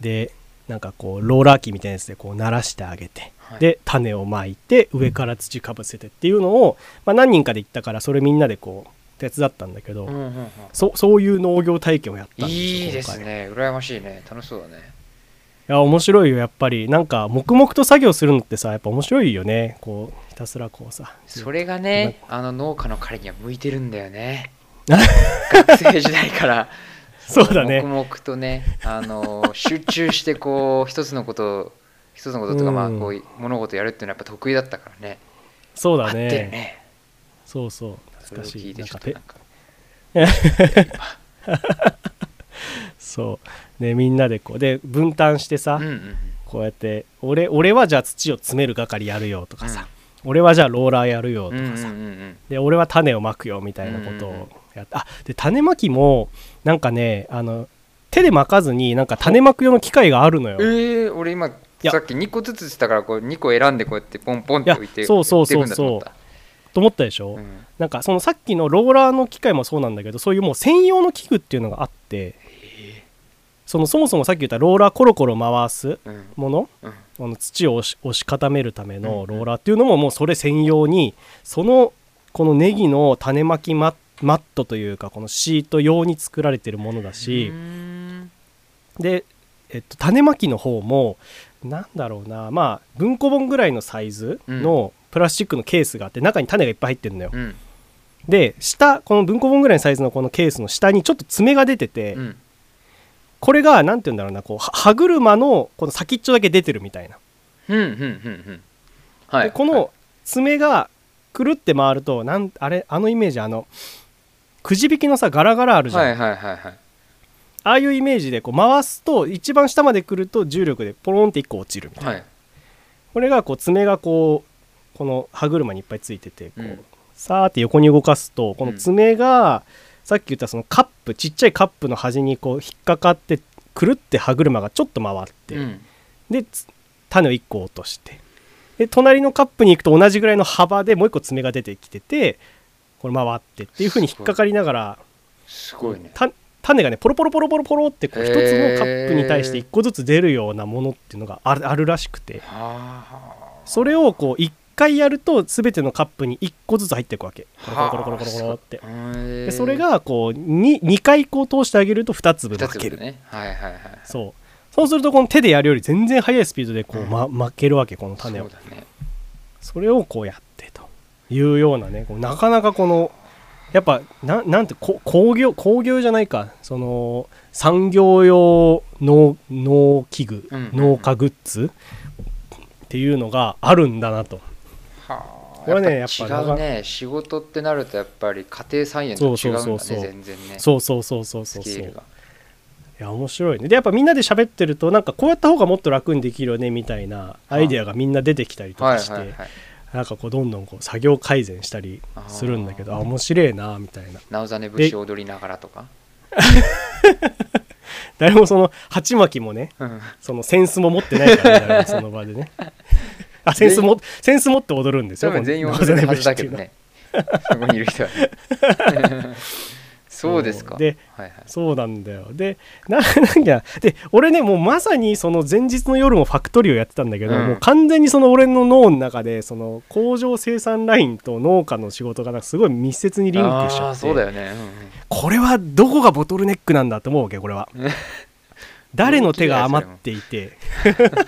でなんかこうローラー機みたいなやつでこう鳴らしてあげて、はい。で種をまいて上から土かぶせてっていうのを、まあ、何人かで行ったからそれみんなでこう手伝ったんだけど、うんうんうん。そそういう農業体験をやったんですよいいですね。羨ましいね。楽しそうだね。いや面白いよやっぱり。なんか黙々と作業するのってさやっぱ面白いよね。こうひたすらこうさ。それがねあの農家の彼には向いてるんだよね学生時代から そうだね。黙々とねあの集中してこう一つのことを一つのこととか、うん。まあこう物事やるっていうのはやっぱ得意だったからね。そうだね。ね。そうそう。それを懐かし聞い。ていなんかペちょっとなんか そう。ねみんなでこうで分担してさ、うんうんうん。こうやって俺俺はじゃあ土を詰める係やるよとかさ、俺はじゃあローラーやるよとかさ、うんうんうんうん。で俺は種をまくよみたいなことうやって、あで種まきもなんかねあの手でまかずになんか種まく用の機械があるのよ。えー、俺今や。さっき2個ずつしたからこう2個選んでこうやってポンポンって置いてそうそうそう置いていくんだと思った。でしょ、うん。なんかそのさっきのローラーの機械もそうなんだけどそういうもう専用の器具っていうのがあってそのそもそもさっき言ったローラーコロコロ回すうん。もの？うん。あの土を押し押し固めるためのローラーっていうのももうそれ専用にそのこのネギの種まきママットというかこのシート用に作られてるものだしで、えっと、種まきの方もなんだろうなまあ文庫本ぐらいのサイズのプラスチックのケースがあって中に種がいっぱい入ってるのよ。うん。で下この文庫本ぐらいのサイズのこのケースの下にちょっと爪が出てて、うん。これがなんて言うんだろうなこうは歯車のこの先っちょだけ出てるみたいな。はい。でこの爪がくるって回るとなんあれあのイメージあのくじ引きのさガラガラあるじゃん、はいはいはいはい。ああいうイメージでこう回すと一番下まで来ると重力でポロンって1個落ちるみたいな、はい。これがこう爪がこうこの歯車にいっぱいついててこう、うんさーって横に動かすとこの爪が、さっき言ったそのカップちっちゃいカップの端にこう引っかかってくるって歯車がちょっと回って、うん。でつ種を1個落として。で隣のカップに行くと同じぐらいの幅でもう1個爪が出てきててこれ回ってっていう風に引っかかりながらすごい。ね。た種がねポロポロポロポロポロってこう一つのカップに対して1個ずつ出るようなものっていうのがあるあるらしくて。はそれをこう1回やると全てのカップに1個ずつ入っていくわけ。コあロコロコロコロコロって。はあ。でそれがこう 2, 2回こう通してあげると2粒2負ける、そう。そうするとこの手でやるより全然速いスピードでこう、うん。ま、負けるわけこの種を。そうだね。それをこうやってというようなねなかなかこのやっぱななんてこ工業工業じゃないかその産業用農農機具、うんうんうん。農家グッズっていうのがあるんだなと。はあ。これねやっぱ違うね。仕事ってなるとやっぱり家庭菜園と違うんだねそうそう。そうそう全然ね。そうそうそうそうそうそう。いや面白いね。でやっぱみんなで喋ってるとなんかこうやった方がもっと楽にできるよねみたいなアイデアがみんな出てきたりとかして、はいはいはいなんかこうどんどんこう作業改善したりするんだけどあ面白いなみたいな。なおざね節踊りながらとか？誰もその鉢巻きもねうん。そのセンスも持ってないからね その場でね。あセンスもセンス持って踊るんですよ全員踊れるはずだけどね。そこにいる人はね そうですか。ではいはい。そうなんだよ。でな なんかで俺ねもうまさにその前日の夜もファクトリーをやってたんだけど、うん。もう完全にその俺の脳の中でその工場生産ラインと農家の仕事がなんかすごい密接にリンクしちゃってそうだよね、うんうん。これはどこがボトルネックなんだと思うわけ これは。誰の手が余っていて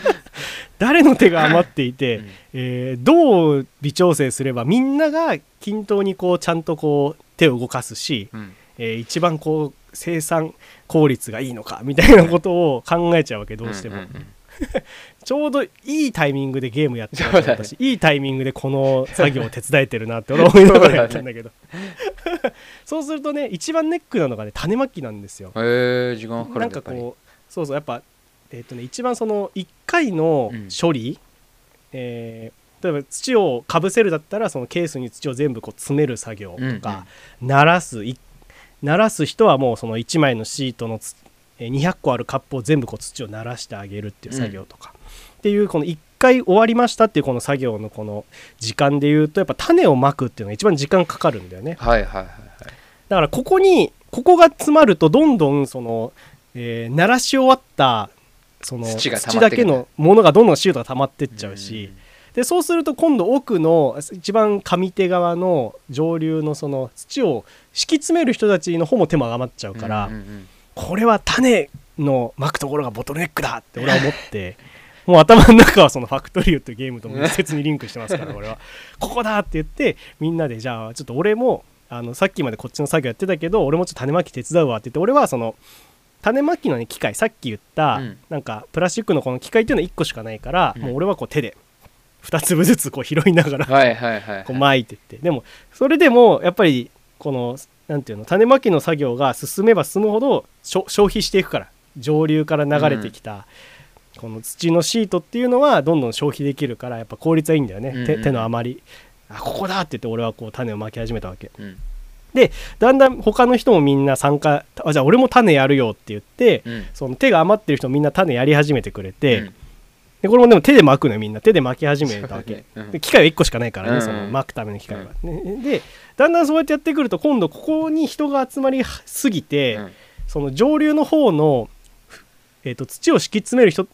誰の手が余っていて、うん。えーどう微調整すればみんなが均等にこうちゃんとこう手を動かすし、うんえー、一番こう生産効率がいいのかみたいなことを考えちゃうわけどうしても。うんうんうん。ちょうどいいタイミングでゲームやってました、ね、いいタイミングでこの作業を手伝えてるなって俺思いながらやったんだけど。そうするとね一番ネックなのがね種まきなんですよ。へえ時間かかるなんかこうそうそうやっぱえっ、ー、とね一番その1回の処理、うん、えー、例えば土をかぶせるだったらそのケースに土を全部こう詰める作業とか、うんうん、鳴らす1鳴らす人はもうその1枚のシートのつ200個あるカップを全部こう土を鳴らしてあげるっていう作業とか、うん、っていうこの1回終わりましたっていうこの作業のこの時間でいうとやっぱ種をまくっていうのが一番時間かかるんだよね。はいはいはい、はい、だからここにここが詰まるとどんどんその、えー、鳴らし終わったその土だけのものがどんどんシートが溜まってっちゃうし、でそうすると今度奥の一番上手側の上流のその土を敷き詰める人たちの方も手も余っちゃうから、うんうんうん。これは種のまくところがボトルネックだって俺は思って もう頭の中はそのファクトリオっていうゲームと密接にリンクしてますから 俺は。ここだって言ってみんなでじゃあちょっと俺もあのさっきまでこっちの作業やってたけど俺もちょっと種まき手伝うわって言って俺はその種まきの、ね、機械さっき言った、うん。なんかプラスチックのこの機械っていうのは1個しかないから、うん。もう俺はこう手で2粒ずつこう拾いながらこう巻いてって。でもそれでもやっぱりこのなんていうの種まきの作業が進めば進むほど消費していくから上流から流れてきた、この土のシートっていうのはどんどん消費できるからやっぱ効率はいいんだよね、うん。うん手手の余り。あここだって言って俺はこう種をまき始めたわけ。うん。だんだん他の人もみんな参加あじゃあ俺も種やるよって言って、うん。その手が余ってる人みんな種やり始めてくれて、うんでこれもでも手で巻くのよみんな。手で巻き始めたわけ、ねうん。で機械は1個しかないからね、うん。うんその巻くための機械は、ね。でだんだんそうやってやってくると今度ここに人が集まりすぎて、うん。その上流の方の、えー、と土を敷き詰める人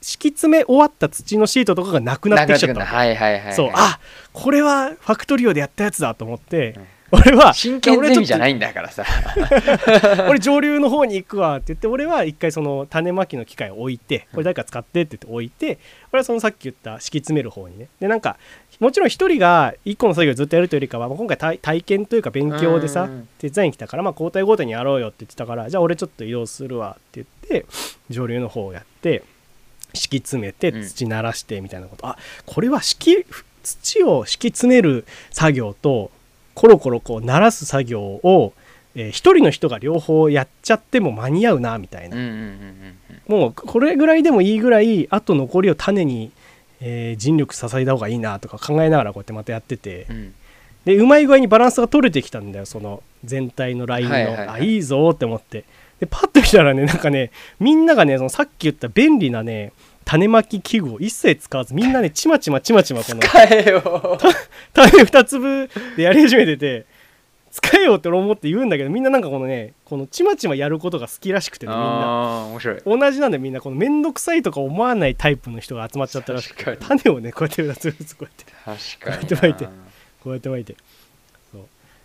敷き詰め終わった土のシートとかがなくなってきちゃったはいはいはい。そう。あこれはファクトリオでやったやつだと思って、うん俺は真剣ゼミじゃないいんだからさ。俺上流の方に行くわって言って俺は一回その種まきの機械を置いてこれ誰か使ってって言って置いて俺はそのさっき言った敷き詰める方にね。でなんかもちろん一人が一個の作業をずっとやるというよりかはまあ今回体体験というか勉強でさ手伝いに来たからまあ交代交代にやろうよって言ってたからじゃあ俺ちょっと移動するわって言って上流の方をやって敷き詰めてうん。土慣らしてみたいなこと、あこれは敷き土を敷き詰める作業とコロコロこう鳴らす作業を、えー一人の人が両方やっちゃっても間に合うなみたいな、もうこれぐらいでもいいぐらいあと残りを種に、えー尽力注いだ方がいいなとか考えながらこうやってまたやってて、うん。うんでうまい具合にバランスが取れてきたんだよその全体のラインの、あいいぞって思って。でパッと見たらねなんかねみんながねそのさっき言った便利なね種まき器具を一切使わずみんなねちまちまちまちまこの使えよ。種2粒でやり始めてて使えよって俺思って言うんだけどみんななんかこのねこのちまちまやることが好きらしくてねみんな。面白い。同じなんでみんなこの面倒くさいとか思わないタイプの人が集まっちゃったらしくて種をねこうやって2つずつこうやって確かにこうやって巻いて。こうやって巻いて。そう。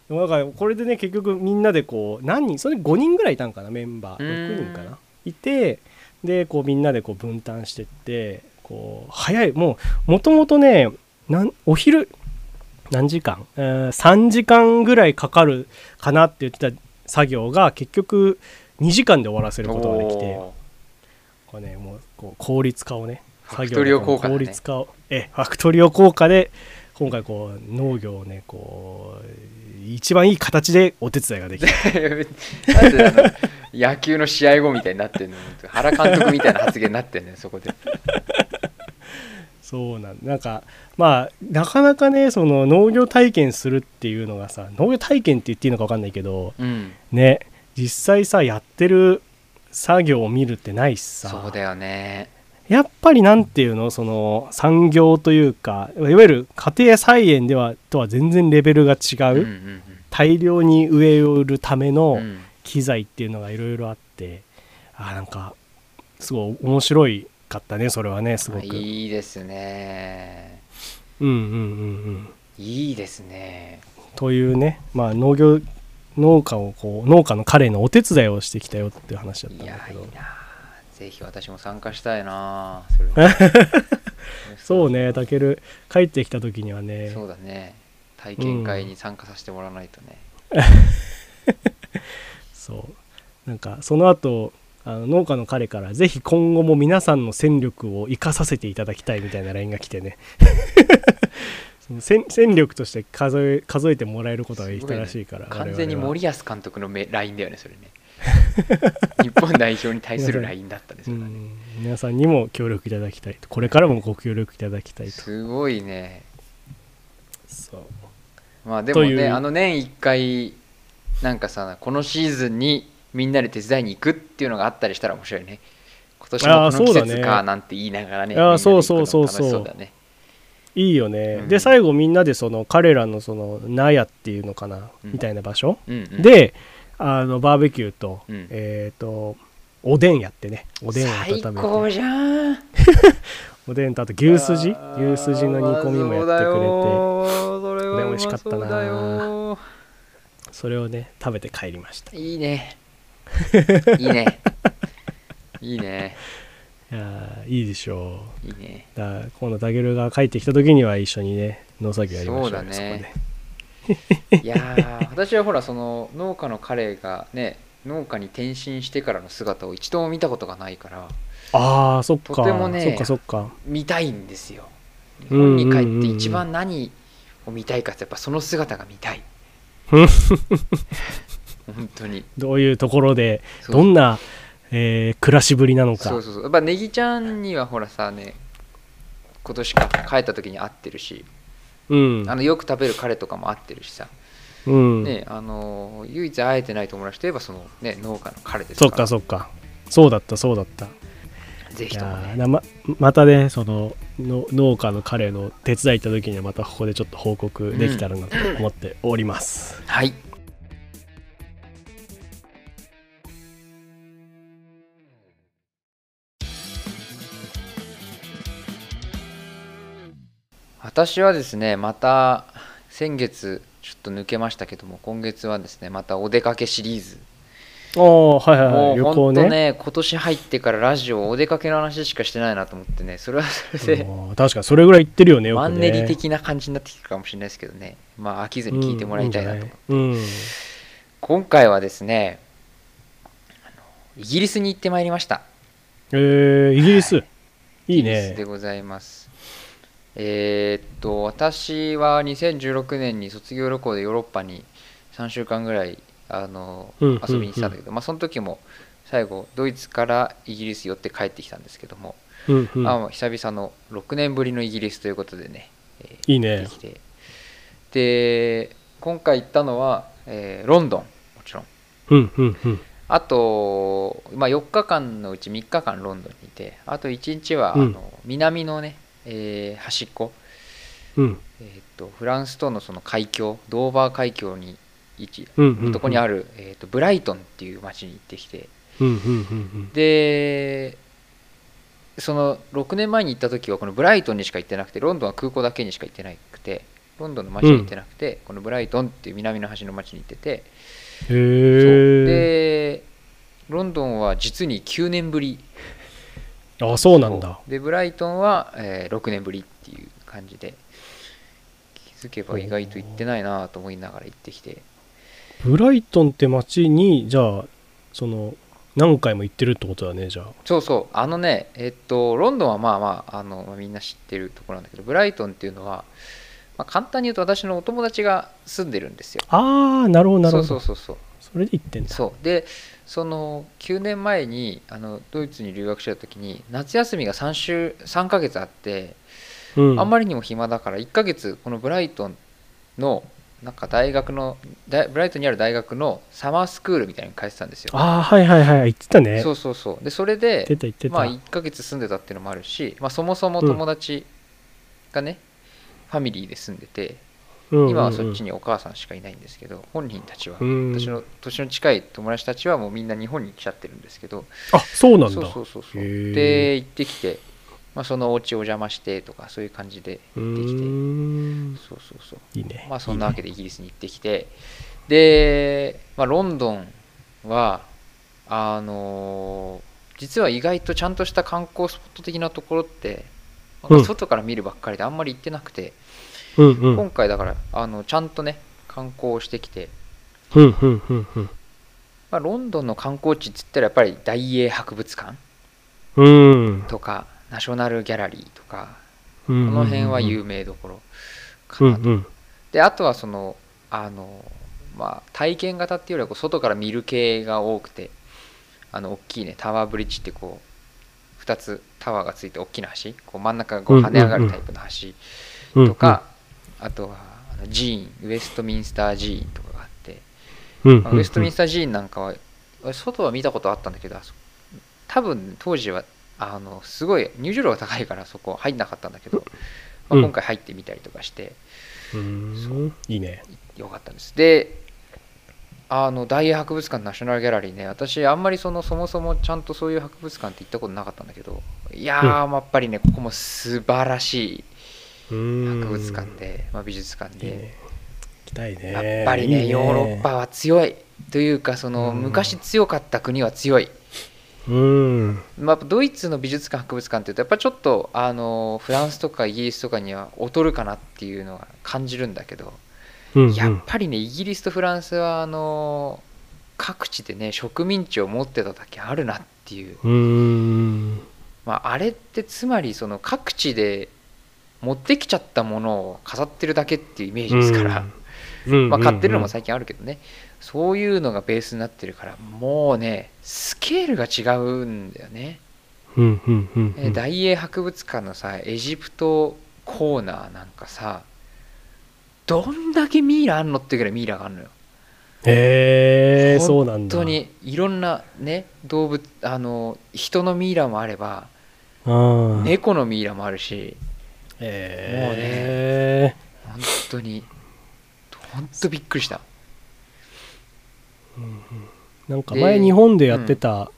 でもだからこれでね結局みんなでこう何人それ5人ぐらいいたんかなメンバー。うん6人かな。いてでこうみんなでこう分担してってこう早い。もうもともとねなんお昼何時間、えー3時間ぐらいかかるかなって言ってた作業が結局2時間で終わらせることができておこれねもうこう効率化をね作業の効率化をえファクトリオ効果で今回こう農業をねこう一番いい形でお手伝いができた。ーなんであの野球の試合後みたいになってんの。原監督みたいな発言になってんね そこで。そうなん。なんかまあなかなかねその農業体験するっていうのがさ農業体験って言っていいのか分かんないけどうん。ね実際さやってる作業を見るってないしさ。そうだよねやっぱりなんていうのその産業というかいわゆる家庭菜園ではとは全然レベルが違う、大量に植えるためうんのうん。機材っていうのがいろいろあって、あなんかすごい面白いかったねそれはねすごく。いいですね。うんうんうんうん。いいですね。というねまあ農業農家をこう農家の彼のお手伝いをしてきたよっていう話だったいやんだけど。いいなぜひ私も参加したいな。そ れそうねたける帰ってきた時にはね。そうだね。体験会に参加させてもらわないとね、そう。なんかその後あの農家の彼からぜひ今後も皆さんの戦力を生かさせていただきたいみたいな LINE が来てね。その戦戦力として数え数えてもらえることができたらしいから、完全に森保監督のめ LINE だよねそれね 日本代表に対する LINE だったねそれはねうん。皆さんにも協力いただきたいと。これからもご協力いただきたいと。すごいね。そう。まあでもねあの年1回なんかさこのシーズンにみんなで手伝いに行くっていうのがあったりしたら面白いね。今年もこの季節かなんて言いながらねあそうそうそうそうだねいいよね、うん。で最後みんなでその彼らのその納屋っていうのかな、うん。みたいな場所、うんうん。であのバーベキューと、うん。えっ、とおでんやってね。おでんを最温め高てじゃん。おでんとあと牛すじ。牛すじの煮込みもやってくれて。それこれ美味しかったな。それをね食べて帰りました。いいね。いいね。いいね。いやーいいでしょいいね。うだ今度タケルが帰ってきた時には一緒にね農作業やりましょうよそうだね いやー私はほらその農家の彼がね農家に転身してからの姿を一度も見たことがないからでああそっか。とてもねそっかそっか。見たいんですよ。日本に帰って一番何を見たいかってやっぱその姿が見たい。う ん本当に。どういうところでどんな、えー暮らしぶりなのか。そうそうそう。やっぱネギちゃんにはほらさね今年か帰った時に会ってるし、うん。あのよく食べる彼とかも会ってるしさ、うん、ねあの唯一会えてない友達といえばその、ね、農家の彼ですそっからかそっか。そうだったそうだった。いぜひともね。ままたねそのの農家の彼の手伝い行った時にはまたここでちょっと報告できたらなと思っております、はい私はですねまた先月ちょっと抜けましたけども今月はですねまたお出かけシリーズ。おーはいはいはいもう本ねね今年入ってからラジオお出かけの話しかしてないなと思ってねそれはそれで確かにそれぐらい言ってるよねよくね。マンネリ的な感じになってきたかもしれないですけどね。まあ飽きずに聞いてもらいたいなと、今回はですねイギリスに行ってまいりました。えー、イギリス、はい。い、いイギリスでねございますえーっと私は2016年に卒業旅行でヨーロッパに3週間ぐらいあのうんうん遊びに来たんだけど、まあ、その時も最後ドイツからイギリス寄って帰ってきたんですけども、うんうん。あ久々の6年ぶりのイギリスということでね、えーいいね。行ってきて。で今回行ったのは、えーロンドンもちろん。うんうんうん。あと、まあ、4日間のうち3日間ロンドンにいてあと1日は、うん。あの南のね、えー端っこ、うん。えーっとフランスとのその海峡ドーバー海峡に位置うんうんうん。とこにある、えーっとブライトンっていう町に行ってきて。うんうんうんでその6年前に行った時はこのブライトンにしか行ってなくてロンドンは空港だけにしか行ってなくてロンドンの町に行ってなくて、このブライトンっていう南の端の町に行ってて。うんへでロンドンは実に9年ぶりあそうなんだ。でブライトンは、えー6年ぶりっていう感じで気づけば意外と行ってないなと思いながら行ってきて。ブライトンって街にじゃあその何回も行ってるってことだねじゃあ。そうそう。あのねえっとロンドンはまあまああのまあみんな知ってるところなんだけどブライトンっていうのは、まあ、簡単に言うと私のお友達が住んでるんですよ。ああなるほどなるそほど。うそうそうそう。それで行ってんだ。そう。でその9年前にあのドイツに留学してた時に夏休みが3週3ヶ月あってうん。あんまりにも暇だから1ヶ月このブライトンのなんか大学の大ブライトンにある大学のサマースクールみたいに通ってたんですよ。ああはいはいはい言ってたね。そうそうそう。でそれでまあ1ヶ月住んでたっていうのもあるし、まあ、そもそも友達がね、ファミリーで住んでてうんうんうん今はそっちにお母さんしかいないんですけど本人たちはうん。私の年の近い友達たちはもうみんな日本に来ちゃってるんですけど。あそうなんだ。そうそうそうで行ってきて、まあ、そのお家お邪魔してとかそういう感じでう行ってきて。そうそうそう。いいね。まあそんなわけでイギリスに行ってきて。で、まあ、ロンドンはあのー実は意外とちゃんとした観光スポット的なところってなん。か外から見るばっかりであんまり行ってなくて、うんうん今回だからあのちゃんとね観光をしてきて、うんうんうんうん。まあ、ロンドンの観光地っつったらやっぱり大英博物館うん。とかナショナルギャラリーとかここの辺は有名どころかなと。うんうん。であとはそのあのまあ体験型っていうよりはこう外から見る系が多くてあの大きいねタワーブリッジってこう2つタワーがついて大きな橋こう真ん中がこう跳ね上がるタイプの橋とか、あとは寺院ウェストミンスター寺院とかがあって、うんうんまあウェストミンスター寺院なんかは外は見たことあったんだけど多分当時はあのすごい入場料が高いからそこ入んなかったんだけど、まあ、うん。今回入ってみたりとかして、うーんいいね。よかったです。であの大英博物館ナショナルギャラリーね私あんまりそのそもそもちゃんとそういう博物館って行ったことなかったんだけどいやー、やっぱりねここも素晴らしい博博物館で、まあ、美術館で、ね。行きたいね。やっぱりねいいヨーロッパは強いというかそのうん。昔強かった国は強い。うん。まあ、ドイツの美術館博物館っていうとやっぱちょっとあのフランスとかイギリスとかには劣るかなっていうのは感じるんだけど、うん。やっぱりねイギリスとフランスはあの各地でね植民地を持ってただけあるなっていう、うん。まあ、あれってつまりその各地で持ってきちゃったものを飾ってるだけっていうイメージですから、うん。まあ、買ってるのも最近あるけどね、そういうのがベースになってるからもうねスケールが違うんだよね。大英博物館のさエジプトコーナーなんかさどんだけミイラあんのってぐらいミイラがあるのよ。へえそうなんだ。本当にいろんなね動物あの人のミイラもあればうん猫のミイラもあるしへえ本当に本当びっくりした。なんかで前日本でやってた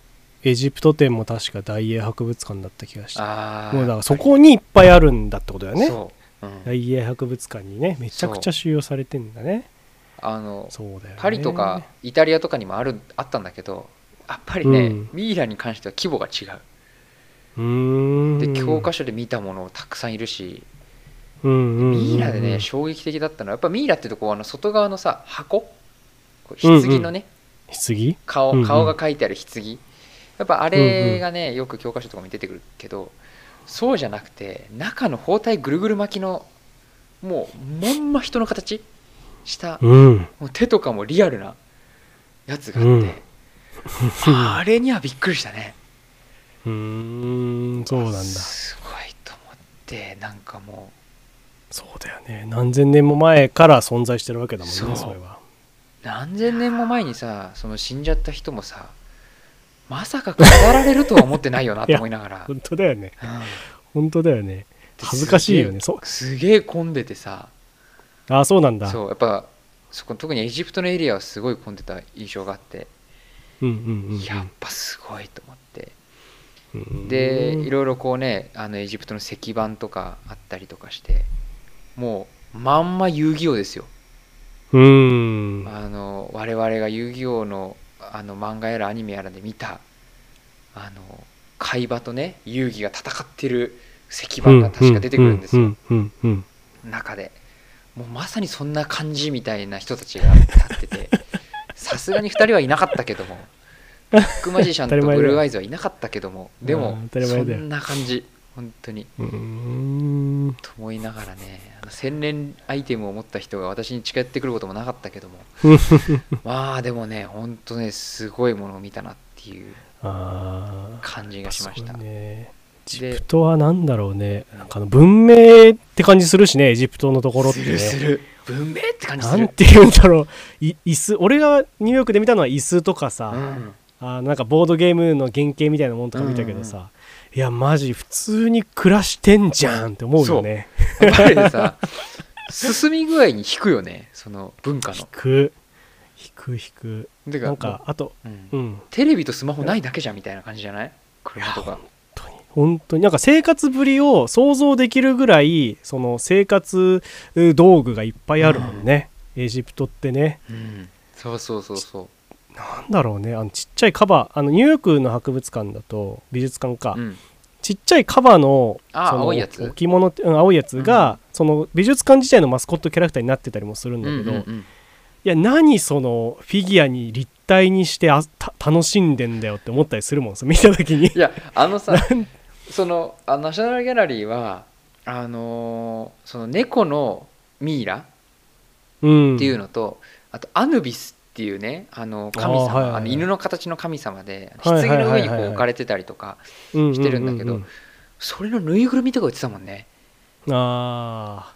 エジプト展も確か大英博物館だった気がして。もうだからそこにいっぱいあるんだってことだよね。そう、うん。大英博物館にねめちゃくちゃ収容されてんだね。あのそうだよね。パリとかイタリアとかにもあるあったんだけどやっぱりね、うん。ミイラに関しては規模が違うで教科書で見たものをたくさんいるし、うんうんうんうん。ミイラでね衝撃的だったのはやっぱミイラってとこうあの外側のさ箱。棺のね、うんうん。顔が書いてある棺。やっぱあれがねよく教科書とかに出てくるけどそうじゃなくて中の包帯ぐるぐる巻きのもうまんま人の形したうん。もう手とかもリアルなやつがあって、うん。あれにはびっくりしたねうーんそうなんだ。すごいと思ってなんかもそうだよね。何千年も前から存在してるわけだもんねそれは。う何千年も前にさその死んじゃった人もさまさか語られるとは思ってないよな と思いながら、本当だよね。うん。本当だよね。恥ずかしいよね。そすげえ混んでてさ。あそうなんだ。そうやっぱそこ特にエジプトのエリアはすごい混んでた印象があって、うんうんうんうん。やっぱすごいと思って。うんでいろいろこうねあのエジプトの石板とかあったりとかしてもうまんま遊戯王ですよ。うん。あの我々が遊戯王のあの漫画やらアニメやらで見たあの海馬とね遊戯が戦ってる石板が確か出てくるんですよ。中で。もうまさにそんな感じみたいな人たちが立っててさすがに2人はいなかったけどもブックマジシャンとブルーアイズはいなかったけどもでもそんな感じ。本当に。と思いながらねあの洗練アイテムを持った人が私に近寄ってくることもなかったけども。まあでもね本当ねすごいものを見たなっていう感じがしました、ね。エジでプトはなんだろうね。なんかあの文明って感じするしねエジプトのところってね。するする。文明って感じする。なんて言うんだろう。い椅子俺がニューヨークで見たのは椅子とかさ、うんあなんかボードゲームの原型みたいなもんとか見たけどさ、いやマジ普通に暮らしてんじゃんって思うよね。やっぱりさ進み具合に引くよねその文化の。引く。引く引く。てなんかあとうん。うん。テレビとスマホないだけじゃんみたいな感じじゃない？車とか。本当に。本当に。なんか生活ぶりを想像できるぐらいその生活道具がいっぱいあるもんね、エジプトってね。うん。そうそうそうそうなんだろうね。あのちっちゃいカバあのニューヨークの博物館だと美術館か、うん。ちっちゃいカバのあその青いやつ？置物って、うん、青いやつが、その美術館自体のマスコットキャラクターになってたりもするんだけど、うんうんうん。いや何そのフィギュアに立体にしてあた楽しんでんだよって思ったりするもん見た時に。いやあのさ そのあナショナルギャラリーはあのーその猫のミイラうん。っていうのと、あとアヌビスっていうねあの神様あ、はいはいはい。の犬の形の神様ではいはいはいはい。棺の上にこう置かれてたりとかしてるんだけど、それのぬいぐるみとか売ってたもんね。うんああ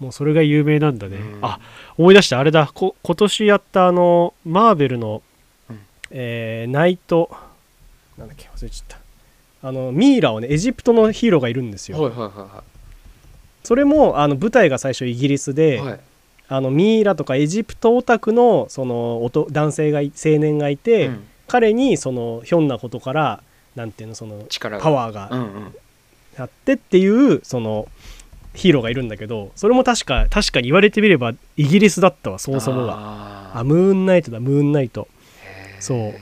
もうそれが有名なんだね、うん。あ思い出したあれだ。こ今年やったあのマーベルの、うん。えーナイトなんだっけ忘れちゃった。あのミイラをねエジプトのヒーローがいるんですよ、はいはいはそれもあの舞台が最初イギリスいで、はい、はい、あのミイラとかエジプトオタクのその男性がい青年がいて、うん。彼にそのひょんなことからなんていうのそのパワーがうんうん。あってっていうそのヒーローがいるんだけどそれも確か確かに言われてみればイギリスだったわそもそもが。ああムーンナイトだムーンナイト。そう。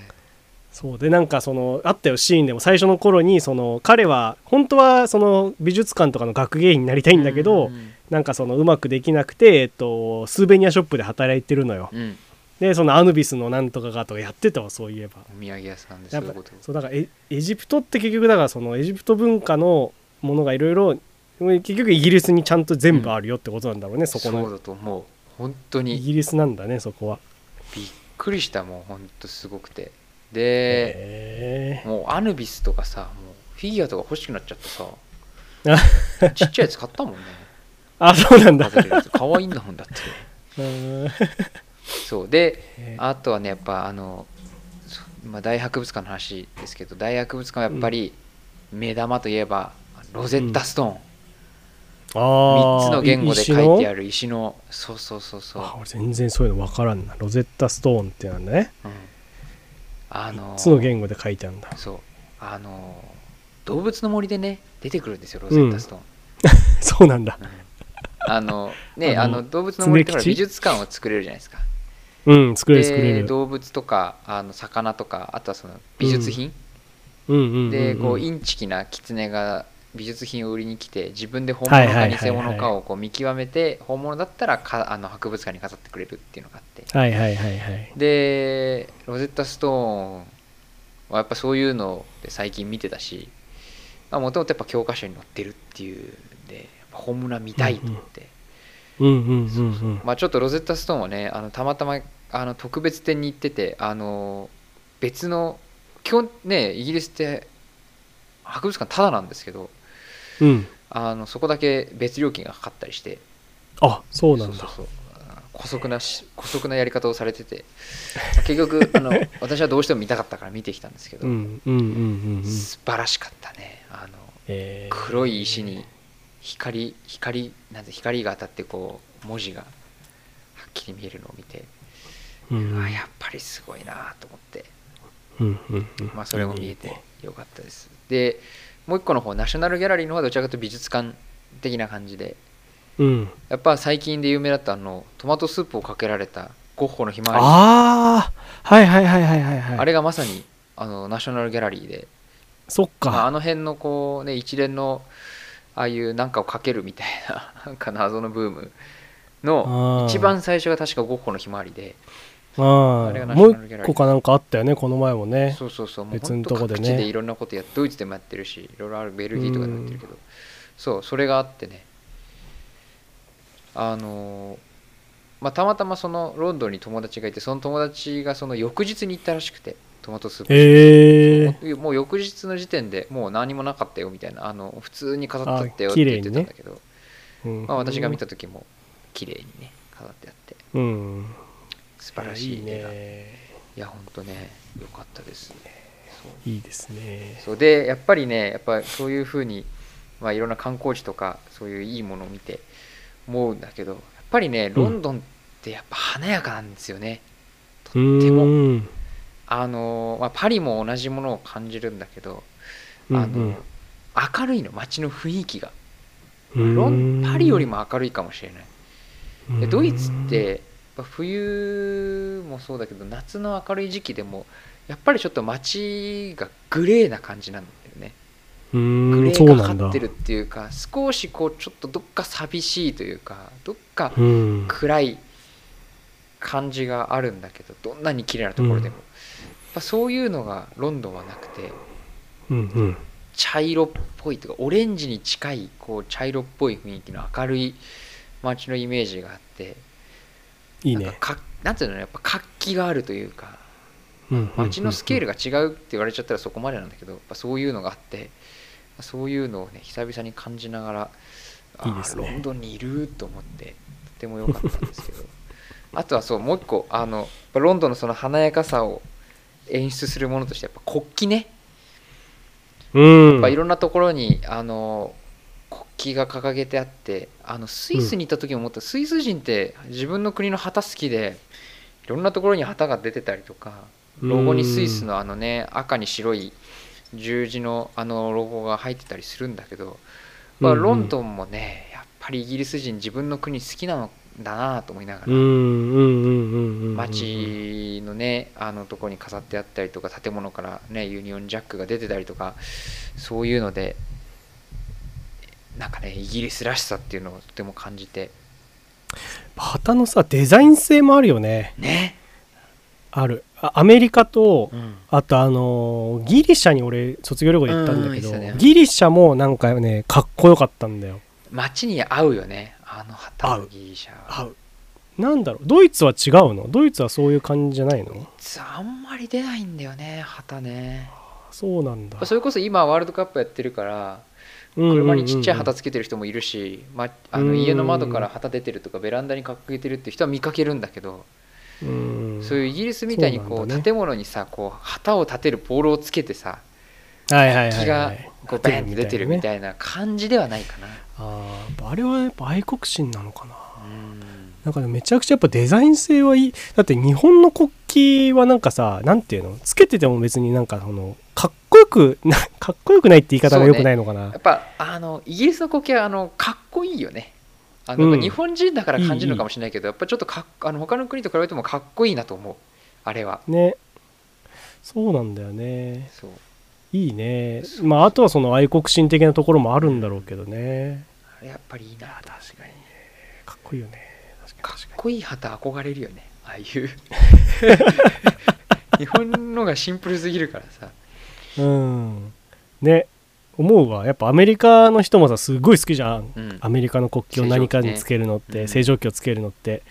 そう。でなんかそのあったよシーンでも。最初の頃にその彼は本当はその美術館とかの学芸員になりたいんだけど、うんなんかそのうまくできなくて、えっと、スーベニアショップで働いてるのよ。うん。でそのアヌビスのなんとかがとかやってたわそういえば。お土産屋さんでそういうこと。そうだからエエジプトって結局だからそのエジプト文化のものがいろいろ結局イギリスにちゃんと全部あるよってことなんだろうね、そこそうのだと思う。本当イにギリスなんだねそこは。びっくりしたもん本当すごくて。でもうアヌビスとかさもうフィギュアとか欲しくなっちゃってあさ。ちっちゃいやつ買ったもんねあそうなんだ。可愛いんだもんだって。うんそう。でへあとはねやっぱあの、そまあ、大博物館の話ですけど大博物館はやっぱり目玉といえばロゼッタストーン、あ3つの言語で書いてあるる石のそうそうそうそう、あ俺全然そういうの分からんな。ロゼッタストーンってなんだね。うん、あの3つの言語で書いてあるんだ。そう。あの動物の森でね出てくるんですよロゼッタストーン、そうなんだ。うんあのねあの動物の森って美術館を作れるじゃないですか。うん作れる作れる。で動物とかあの魚とかあとはその美術品、でこうインチキな狐が美術品を売りに来て自分で本はい物か偽物かをこう見極めて本物だったらかあの博物館に飾ってくれるっていうのがあって。はいはいはいはい。でロゼッタストーンはやっぱそういうので最近見てたしもともとやっぱ教科書に載ってるっていうんでやっぱ本物は見たいと思って、まあ、ちょっとロゼッタストーンはねあのたまたまあの特別展に行っててあの別の基本ねイギリスって博物館タダなんですけどうん。あのそこだけ別料金がかかったりして。あそうなんだ。姑息なし姑息なやり方をされてて。まあ結局あの 私はどうしても見たかったから見てきたんですけど、うんうんうんうんうん。素晴らしかったね。あのえー。黒い石に光光なんて光が当たってこう文字がはっきり見えるのを見て、うん。うんあやっぱりすごいなと思って、うんうんうん。まあ、それも見えてよかったです。でもう一個の方ナショナルギャラリーの方はどちらかというと美術館的な感じでうん。やっぱ最近で有名だったあのトマトスープをかけられたゴッホのひまわり。ああはいはいはいはいはいはい。あれがまさにあのナショナルギャラリーで、そっまあ、あかの辺のこうね一連のああいうなんかをかけるみたいな なんか謎のブームの一番最初が確かゴッホのひまわりでああれがもう一個かなんかあったよねこの前もね。そうそうそう別のとこでね。各地でいろんなことやってドイツでもやってるしいろいろあるベルギーとかでもやってるけどそうそれがあってね。あのーまあたまたまそのロンドンに友達がいてその友達がその翌日に行ったらしくてトマトスープ。へえもうもう翌日の時点でもう何もなかったよみたいな。あの普通に飾ってあったよあって言ってたんだけど、まあ、私が見た時も綺麗にね飾ってあって。うん。素晴らしいいい絵が。いねやほんとね良かったですそう。いいですね。そう。でやっぱりねやっぱそういうふうに、まあ、いろんな観光地とかそういういいものを見て思うんだけどやっぱりねロンドンってやっぱ華やかなんですよね、とうってもあの、まあ、パリも同じものを感じるんだけどうんあの、明るいの街の雰囲気が。うん。ロンパリよりも明るいかもしれない。うん。でドイツってやっぱ冬もそうだけど夏の明るい時期でもやっぱりちょっと街がグレーな感じなんだよね。うグレーがかってるっていうか少しこうちょっとどっか寂しいというかどっかうん。暗い感じがあるんだけどどんなに綺麗なところでも、ぱそういうのがロンドンはなくてうんうん。茶色っぽいというかオレンジに近いこう茶色っぽい雰囲気の明るい街のイメージがあっていいね。なんかかなんていうのやっぱ活気があるというかうん街のスケールがが違うって言われちゃったらそこまでなんだけどやっぱそういうのがあってそういうのをね久々に感じながらあーいいですね。ロンドンにいると思ってとても良かったんですけど。あとはそうもう一個あのロンドンのその華やかさを演出するものとしてやっぱ国旗ね。うん。やっぱいろんなところにあの国旗が掲げてあってあのスイスに行った時も思った、スイス人って自分の国の旗好きでいろんなところに旗が出てたりとかロゴにスイスのあのね赤に白い十字のあのロゴが入ってたりするんだけど、まあ、うんうん。ロンドンもねやっぱりイギリス人自分の国好きなのだなと思いながら、街のねあのところに飾ってあったりとか建物からねユニオンジャックが出てたりとかそういうのでなんかねイギリスらしさっていうのをとても感じて。旗のさデザイン性もあるよね。ね、ある。あアメリカとうん、あとあのーギリシャに俺卒業旅行で行ったんだけど、うんうんね。ギリシャもなんかねかっこよかったんだよ。街に合うよねあの旗のギリシャ。は合うなんだろう。ドイツは違うの？ドイツはそういう感じじゃないの？あんまり出ないんだよね旗ね。そうなんだ。それこそ今ワールドカップやってるから車にちっちゃい旗つけてる人もいるし、ま、あのうん家の窓から旗出てるとかベランダに掲げてるって人は見かけるんだけど、うん。そういうイギリスみたいにこうね。建物にさこう旗を立てるポールをつけてさはいはいはい、木がはい、こうバンって出てるみたいいな感じではないかな。あーあれはやっぱ愛国心なのかな。うん。なんかねめちゃくちゃやっぱデザイン性はいい。だって日本の国旗はなんかさなんていうの？つけてても別になんかそのかっこよくなかっこよくないって言い方がよくないのかな、やっぱあのイギリスの国旗はあのかっこいいよね。あのうん。日本人だから感じるのかもしれないけどやっぱちょっとかっあの他の国と比べてもかっこいいなと思う。あれは。ね。そうなんだよね。いいね。まああとはその愛国心的なところもあるんだろうけどねやっぱりいいな。確かにね。かっこいいよね。確かかっこいい旗憧れるよね。ああいう。日本のがシンプルすぎるからさ。にうん。ね。思うわ。やっぱアメリカの人もさすごい好きじゃん。うん。アメリカの国旗を何かにつけるのってうん。正常期をつけるのって。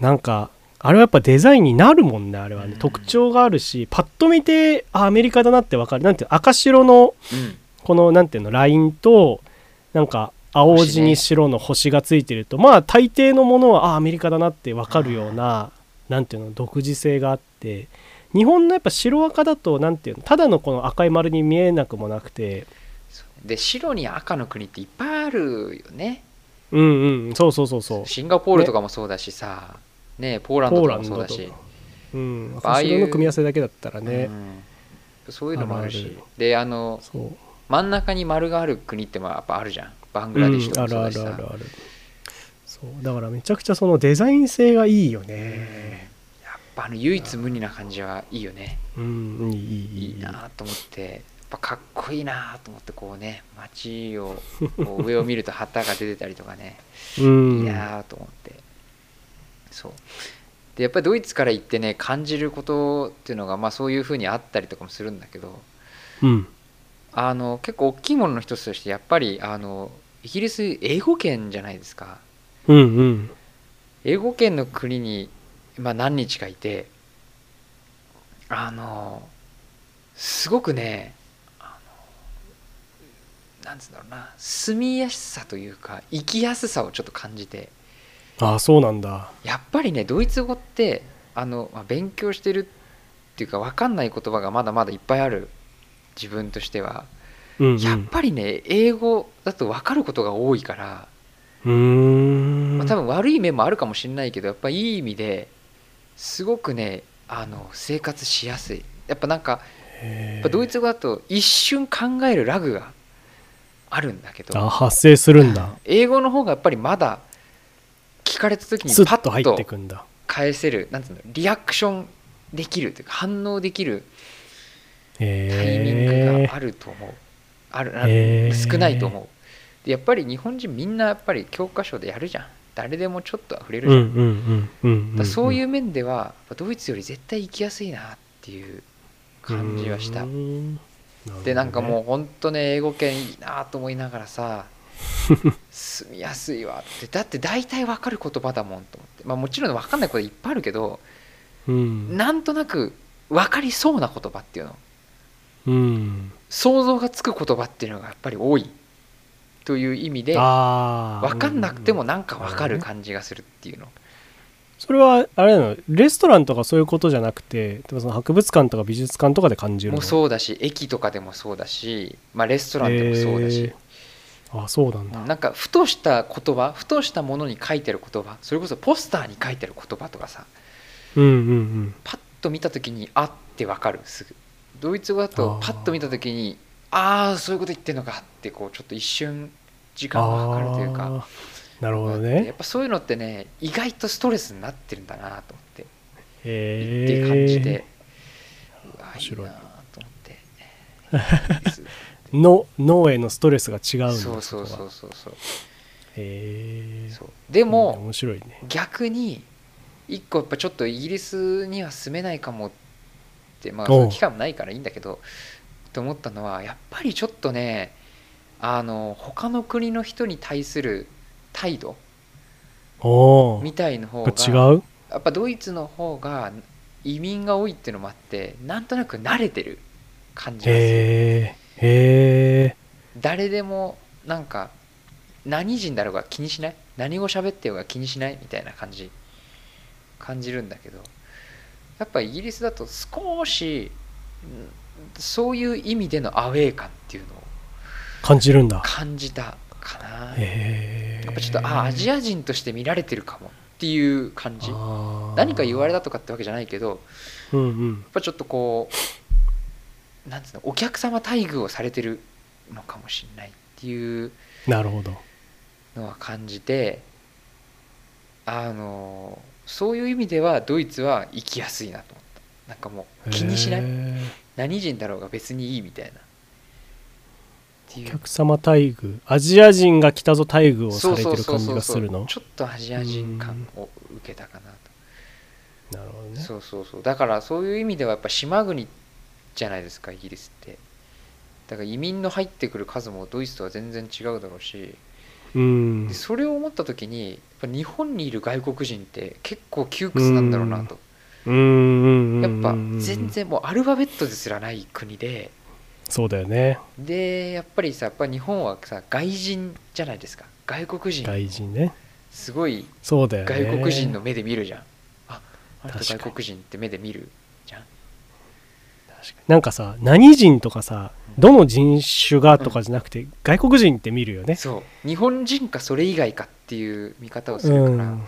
なんかあれはやっぱデザインになるもんねあれはね、うん。特徴があるしパッと見てあアメリカだなってわかる。なんていうの赤白のうん。このなんていうのラインとなんか青地に白の星がついてると、まあ大抵のものはあアメリカだなってわかるようななんていうの独自性があって。日本のやっぱ白赤だとなんていうのただのこの赤い丸に見えなくもなくて。で白に赤の国っていっぱいあるよね。うんうん。そうそうそうそう。シンガポールとかもそうだしさ、ねポーランドとかもそうだし。ポーランドとうん。ああいうの組み合わせだけだったらね、うん。そういうのもあるし。であの真ん中に丸がある国ってまあやっぱあるじゃんバングラデシュとかそうだしさ、るあるあるある。そうだからめちゃくちゃそのデザイン性がいいよね。やっぱあの唯一無二な感じはいいよね。うんいいいいいい。なと思って。やっぱかっこいいなと思ってこうね街をこう上を見ると旗が出てたりとかね。うん。いいなと思って。そう。でやっぱりドイツから行ってね感じることっていうのがまあそういうふうにあったりとかもするんだけど。うん。あの結構大きいものの一つとしてやっぱりあのイギリス英語圏じゃないですか。うんうん。英語圏の国に、まあ、何日かいてあのすごくねあのなんつうんだろうな住みやすさというか生きやすさをちょっと感じて。ああそうなんだ。やっぱりねドイツ語ってあの、まあ、勉強してるっていうか分かんない言葉がまだまだいっぱいある。自分としてはうんうん。やっぱりね英語だと分かることが多いから、うーん。まあ、多分悪い面もあるかもしれないけどやっぱいい意味ですごくねあの生活しやすい。やっぱなんかやっぱドイツ語だと一瞬考えるラグがあるんだけどあ発生するんだ。英語の方がやっぱりまだ聞かれた時にスパッッと入ってとくんだ。返せるなんつうのリアクションできるというか反応できるタイミングへがあると思う、あるあへー。少ないと思う。でやっぱり日本人みんなやっぱり教科書でやるじゃん。誰でもちょっと触れるじゃん、そういうう面ではドイツより絶対行きやすいなっていう感じはした、でなんかもうほんとね英語圏いいなと思いながらさ住みやすいわって。だって大体わかる言葉だもんと思って。まあもちろんわかんないこといっぱいあるけどう、うん。なんとなくわかりそうな言葉っていうの。うん、想像がつく言葉っていうのがやっぱり多いという意味で分かんなくてもなんか分かる感じがするっていうの。それはあれなの？レストランとかそういうことじゃなくてでもその博物館とか美術館とかで感じるの？もそうだし駅とかでもそうだし、まあ、レストランでもそうだし、へー。あそうなんだ。なんかふとした言葉ふとしたものに書いてる言葉それこそポスターに書いてる言葉とかさうんうんうん。パッと見た時にあって分かる。すぐドイツ語だとパッと見た時にああそういうこと言ってんのかってこうちょっと一瞬時間がかかるというか。なるほどやねっぱそういうのってね意外とストレスになってるんだなと思って。へっていう感じで、うわ面白い。なと思って。の脳へのストレスが違うんだそうそうそうそう。そうへえそう。でも、面白いね。逆に一個やっぱちょっとイギリスには住めないかもってまあ期間もないからいいんだけどと思ったのはやっぱりちょっとねあの他の国の人に対する態度みたいの方違がう？やっぱドイツの方が移民が多いっていうのもあってなんとなく慣れてる感じがする。誰でもなんか何人だろうが気にしない？何語喋ってようが気にしない？みたいな感じ。感じるんだけどやっぱイギリスだと少しんそういう意味でのアウェー感っていうのを感じるんだ。感じたかな。へえ。やっぱちょっとあアジア人として見られてるかもっていう感じ。何何か言われたとかってわけじゃないけどうんうん。やっぱちょっとこうなんつうのお客様待遇をされてるのかもしれないっていうなるほど。のは感じてあのそういう意味ではドイツは行きやすいなと思った。なんかもう気にしない。何人だろうが別にいいみたいな。お客様待遇。アジア人が来たぞ待遇をされてる感じそうそうそうがするのちょっとアジア人感を受けたかなと。なるほどね。そうそうそう。だからそういう意味ではやっぱ島国じゃないですかイギリスって。だから移民の入ってくる数もドイツとは全然違うだろうし。うん。でそれを思った時にぱ日本にいる外国人って結構窮屈なんだろうなと。うん。うん。うん。やっぱうん全然もうアルファベットですらない国で。そうだよね。でやっぱりさやっぱ日本はさ外人じゃないですか。外国人。外人ね。すごいそうだよね。外国人の目で見るじゃん。ああ外国人って目で見る？じゃん。なんかさ何人とかさどの人種がとかじゃなくて、外国人って見るよね。そう。日本人かそれ以外かっていう見方をすうんるから、ま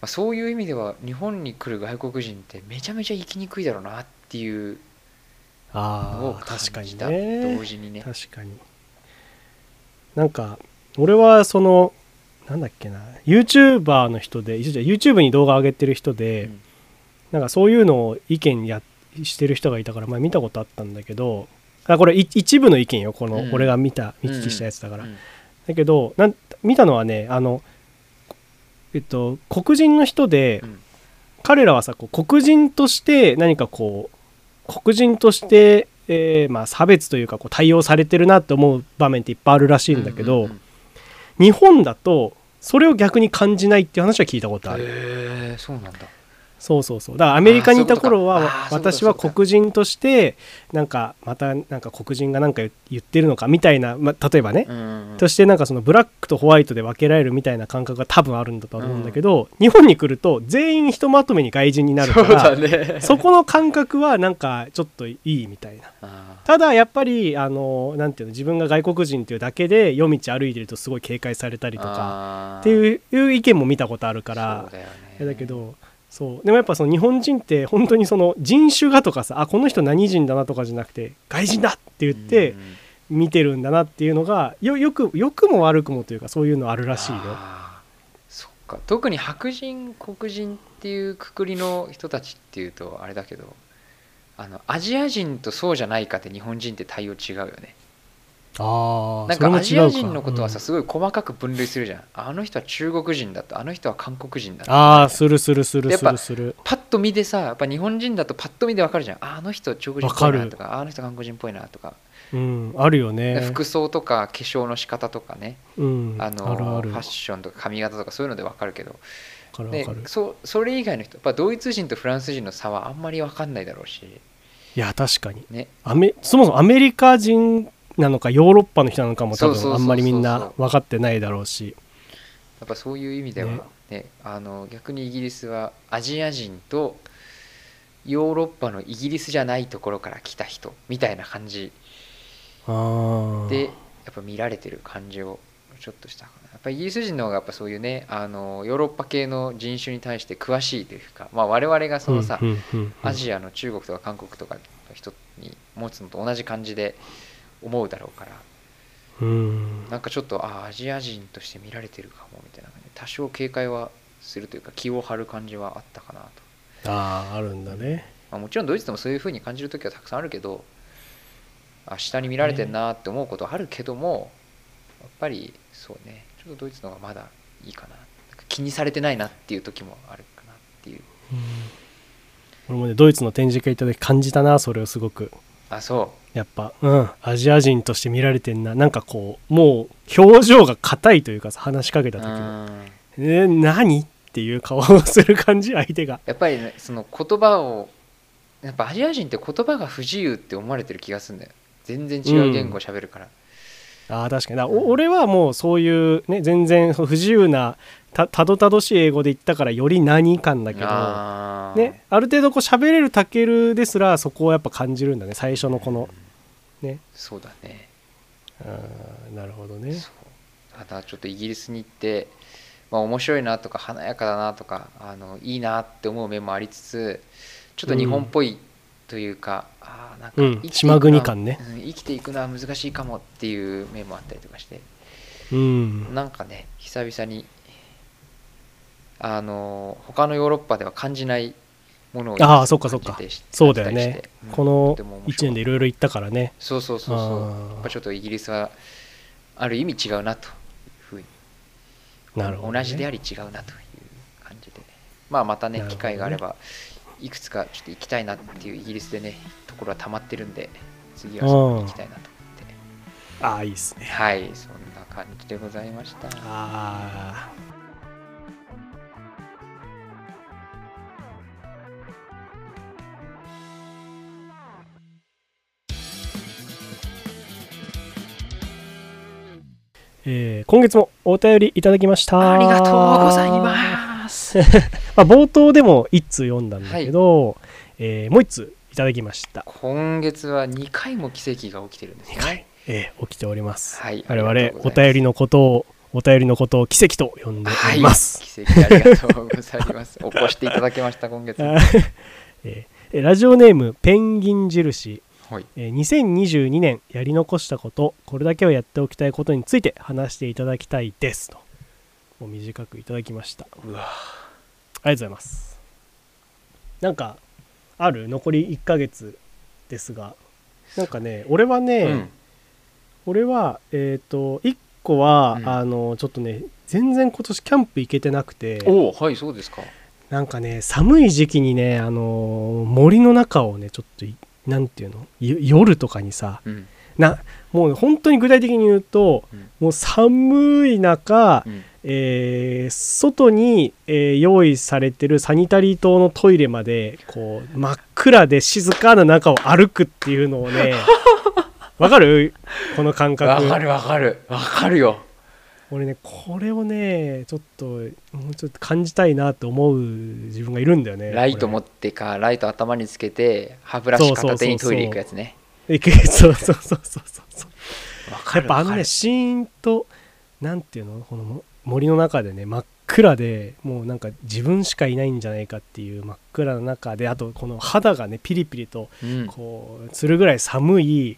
あ、そういう意味では日本に来る外国人ってめちゃめちゃ生きにくいだろうなっていうのをああ確かに感じた、ね。同時にね。確かに。なんか俺はそのなんだっけな YouTuber の人で YouTube に動画上げてる人で、うん。なんかそういうのを意見やしてる人がいたから前見たことあったんだけどあこれい一部の意見よこの、うん。俺が見た見聞きしたやつだから、うん。だけどなん見たのはねあのえっと黒人の人で、うん。彼らはさこう黒人として何かこう黒人として、えーまあ、差別というかこう対応されてるなって思う場面っていっぱいあるらしいんだけど、うんうんうん。日本だとそれを逆に感じないっていう話は聞いたことある。へえそうなんだそうそうそう。だからアメリカにいた頃は私は黒人としてなんかまたなんか黒人がなんか言ってるのかみたいな、まあ、例えばね、うんうんうん。としてなんかそのブラックとホワイトで分けられるみたいな感覚が多分あるんだとは思うんだけど、日本に来ると全員ひとまとめに外人になるからだね。そこの感覚はなんかちょっといいみたいな。あただやっぱりあのなんていうの自分が外国人っていうだけで夜道歩いてるとすごい警戒されたりとかかっていう意見も見たことあるからだよね。だけどそう。でもやっぱその日本人って本当にその人種がとかさあこの人何人だなとかじゃなくて外人だって言って見てるんだなっていうのがよよくよくも悪くもというかそういうのあるらしいよ。そっか。特に白人黒人っていうくくりの人たちっていうとあれだけどあのアジア人とそうじゃないかって日本人って対応違うよねあなんかアジア人のことはさ、すごい細かく分類するじゃん。あの人は中国人だとあの人は韓国人だとああするするするすやっぱるするパッと見でさやっぱ日本人だとパッと見でわかるじゃん。ああの人中国人っぽいなとかあの人韓国人っぽいなとか、うんあるよね。服装とか化粧の仕方とかね、うんあのファッションとか髪型とかそういうのでわかるけど。でわかるわかる。そそれ以外の人やっぱドイツ人とフランス人の差はあんまり分かんないだろうし。いや確かに。ね。アメそもそもアメリカ人なのかヨーロッパの人なのかも多分あんまりみんな分かってないだろうし。やっぱそういう意味では、ね。あの逆にイギリスはアジア人とヨーロッパのイギリスじゃないところから来た人みたいな感じでやっぱ見られてる感じをちょっとしたかな。やっぱイギリス人の方がやっぱそういうねあのヨーロッパ系の人種に対して詳しいというか、まあ、我々がそのさ、アジアの中国とか韓国とかの人に持つのと同じ感じで思うだろうから。うん。なんかちょっとああアジア人として見られてるかもみたいな感じ。で多少警戒はするというか気を張る感じはあったかなと、あああるんだね。まあ、もちろんドイツでもそういうふうに感じる時はたくさんあるけどあ下に見られてんなって思うことはあるけども、やっぱりそうね。ちょっとドイツの方がまだいいかな。気にされてないなっていう時もあるかなっていう。俺もねドイツの展示会行った時感じたなそれをすごく。あそやっぱうん。アジア人として見られてんな。なんかこうもう表情が硬いというかさ話しかけたうう時もん「え何?」っていう顔をする感じ 相手が。やっぱりねその言葉をやっぱアジア人って言葉が不自由って思われてる気がするんだよ。全然違う言語を喋るから、あー確かに。だお俺はもうそういうね全然不自由なたたどたどしい英語で言ったからより何感だけどあー。ね、ある程度こう喋れるタケルですらそこをやっぱ感じるんだね最初のこのね。そうだね。あーなるほどね。ただちょっとイギリスに行って、まあ、面白いなとか華やかだなとかあのいいなって思う面もありつつちょっと日本っぽいというか、あーなんかうん島国感ね。うん生きていくのは難しいかもっていう面もあったりとかして。うん。なんかね久々にあの他のヨーロッパでは感じないものをあーそっかそっか。感じてそうだよね。うんこのとても面白1年でいろいろ言ったからね。そうそうそうそう。やっぱちょっとイギリスはある意味違うなというふうに。なるほど、ね、同じであり違うなという感じで。まあまたね。機会があればいくつかちょっと行きたいなっていうイギリスでねところは溜まってるんで次はそこに行きたいなと思って。ああいいですね。はいそんな感じでございました。あえー今月もお便りいただきました。ありがとうございます まあ、冒頭でも1通読んだんだけど、えーもう1通いただきました、今月は2回も奇跡が起きてるんですね。えー起きております、はい。我々お便りのことをお便りのことを奇跡と呼んでおります、はい、奇跡ありがとうございます。起こしていただきました、今月。は えーラジオネームペンギン印、い。えー2022年やり残したことこれだけはやっておきたいことについて話していただきたいですともう短くいただきました。あうわりがとうございます。なんかある？残り1ヶ月ですが。なんかね俺はね、うん。俺はえっ、と1個は、うん。あのちょっとね全然今年キャンプ行けてなくて。おお、はい、そうですか。なんかね寒い時期にねあのー森の中をねちょっといなんていうの？よ夜とかにさうん。なもう本当に具体的に言うと、うん。もう寒い中、うん。えー外に、えー用意されてるサニタリー棟のトイレまでこう真っ暗で静かな中を歩くっていうのをね わかる？この感覚わかるわかる。わかるよ。俺ねこれをねちょっともうちょっと感じたいなって思う自分がいるんだよねライト持っってか、ライト頭につけて、歯ブラシ片手にトイレ行くやつね。てそうそうそうそうそうそう。やっぱあのねシーンとなんていうの？このも森の中でね真っ暗でもうなんか自分しかいないんじゃないかっていう真っ暗な中であとこの肌がねピリピリとうん。こうするぐらい寒い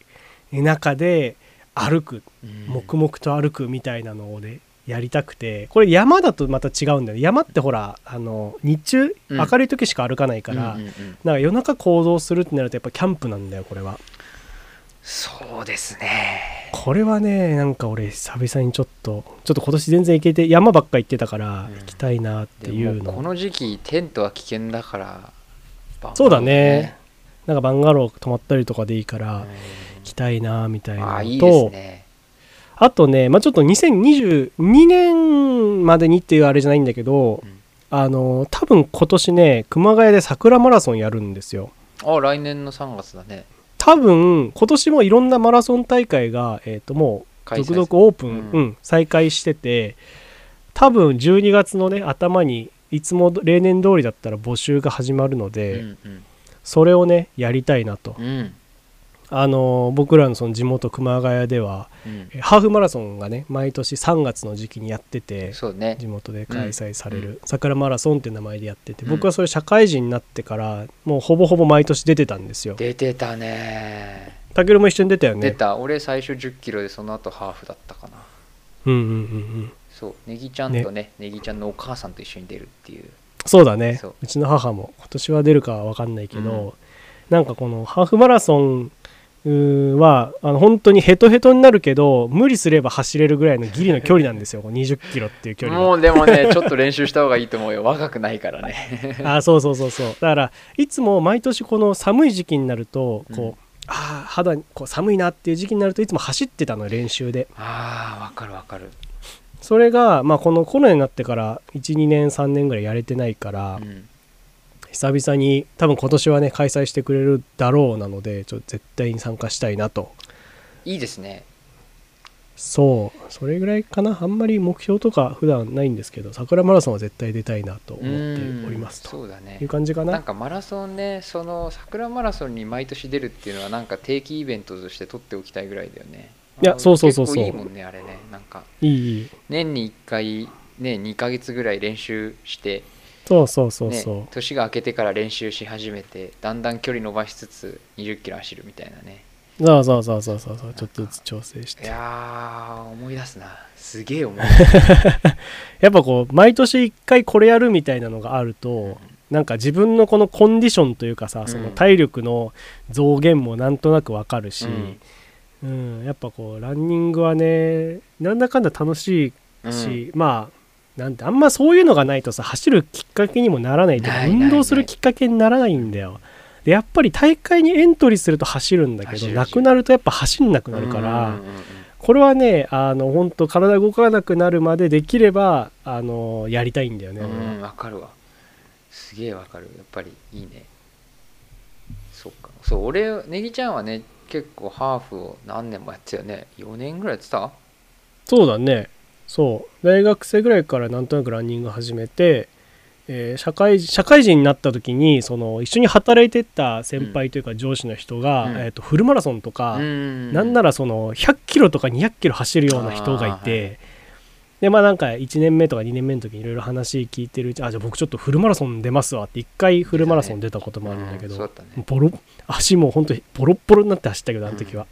中で歩くうん。黙々と歩くみたいなのをねやりたくてこれ山だとまた違うんだよね。山ってほらあの日中うん。明るい時しか歩かないから、なんか夜中行動するってなるとやっぱキャンプなんだよこれはそうですね。これはねなんか俺久々にちょっとちょっと今年全然行けて山ばっか行ってたからうん行きたいなってでいうの、もこの時期、テントは危険だから。そうだね。なんかバンガロー泊まったりとかでいいからうん行きたいなみたいなのとね。あとね、まあ、ちょっと2022年までにっていうあれじゃないんだけど、うんあの多分今年ね熊谷で桜マラソンやるんですよあ、来年の3月だね。多分今年もいろんなマラソン大会が、えー、ともう続々オープン、うん。うん再開してて多分12月のね頭にいつも例年通りだったら募集が始まるので、うんうん。それをねやりたいなと、うんあの僕らのその地元熊谷ではうん。えハーフマラソンがね毎年3月の時期にやっててそうね。地元で開催されうる桜マラソンって名前でやっててうん。僕はそれ社会人になってからもうほぼほぼ毎年出てたんですよ。出てたね。たけるも一緒に出たよね。出た。俺最初1 0キロでその後ハーフだったかな。うんうんうんうん。そう。ネギちゃんとねネギちゃんのお母さんと一緒に出るっていう。そうだね。そう。うちの母も今年は出るかは分かんないけど、なんかこのハーフマラソンはあの本当にヘトヘトになるけど無理すれば走れるぐらいのギリの距離なんですよ。2 0キロっていう距離がもうでもね ちょっと練習した方がいいと思うよ。若くないからね。あ そうそうそうそう。だからいつも毎年この寒い時期になるとこう、うん。ああ肌にこう寒いなっていう時期になるといつも走ってたの練習で。ああわかるわかる、それが、まあ、このコロナになってから12年3年ぐらいやれてないから、うん、久々に多分今年はね開催してくれるだろうなのでちょっと絶対に参加したいなと。いいですね。そう。それぐらいかな。あんまり目標とか普段ないんですけど桜マラソンは絶対出たいなと思っておりますと。そうだね。いう感じかな。なんかマラソンねその桜マラソンに毎年出るっていうのはなんか定期イベントとして取っておきたいぐらいだよね。いやあそうそうそうそう。結構いいもんねあれね。なんかいいいい。年に1回ね2ヶ月ぐらい練習してそうそうそうねそう、年が明けてから練習し始めてだんだん距離伸ばしつつ20キロ走るみたいなね。そうそうそうそうそう。ちょっとずつ調整して。いやー思い出すな。すげえ思い やっぱこう毎年1回これやるみたいなのがあるとなんか自分のこのコンディションというかさその体力の増減もなんとなくわかるし、うん。やっぱこうランニングはねなんだかんだ楽しうん。いし、まあなんてあんまそういうのがないとさ走るきっかけにもならないというかないない運動するきっかけにならないんだよ。でやっぱり大会にエントリーすると走るんだけどなくなるとやっぱ走んなくなるから、これはねあの本当体動かなくなるまでできればあのやりたいんだよね、わかるわ。すげえわかる。やっぱりいいね。そっか。そう俺ネギちゃんはね結構ハーフを何年もやってたよね。4年ぐらいやってた？そうだねそう。大学生ぐらいからなんとなくランニング始めて、えー社会社会人になった時にその一緒に働いてた先輩というか上司の人が、うん。えー、とフルマラソンとか、ん。なんならその100キロとか200キロ走るような人がいてでまあなんか1年目とか2年目の時にいろいろ話聞いてるうちあじゃあ僕ちょっとフルマラソン出ますわって1回フルマラソン出たこともあるんだけど、うんそうだったねボロ足も本当にボロッボロになって走ったけどあの時は、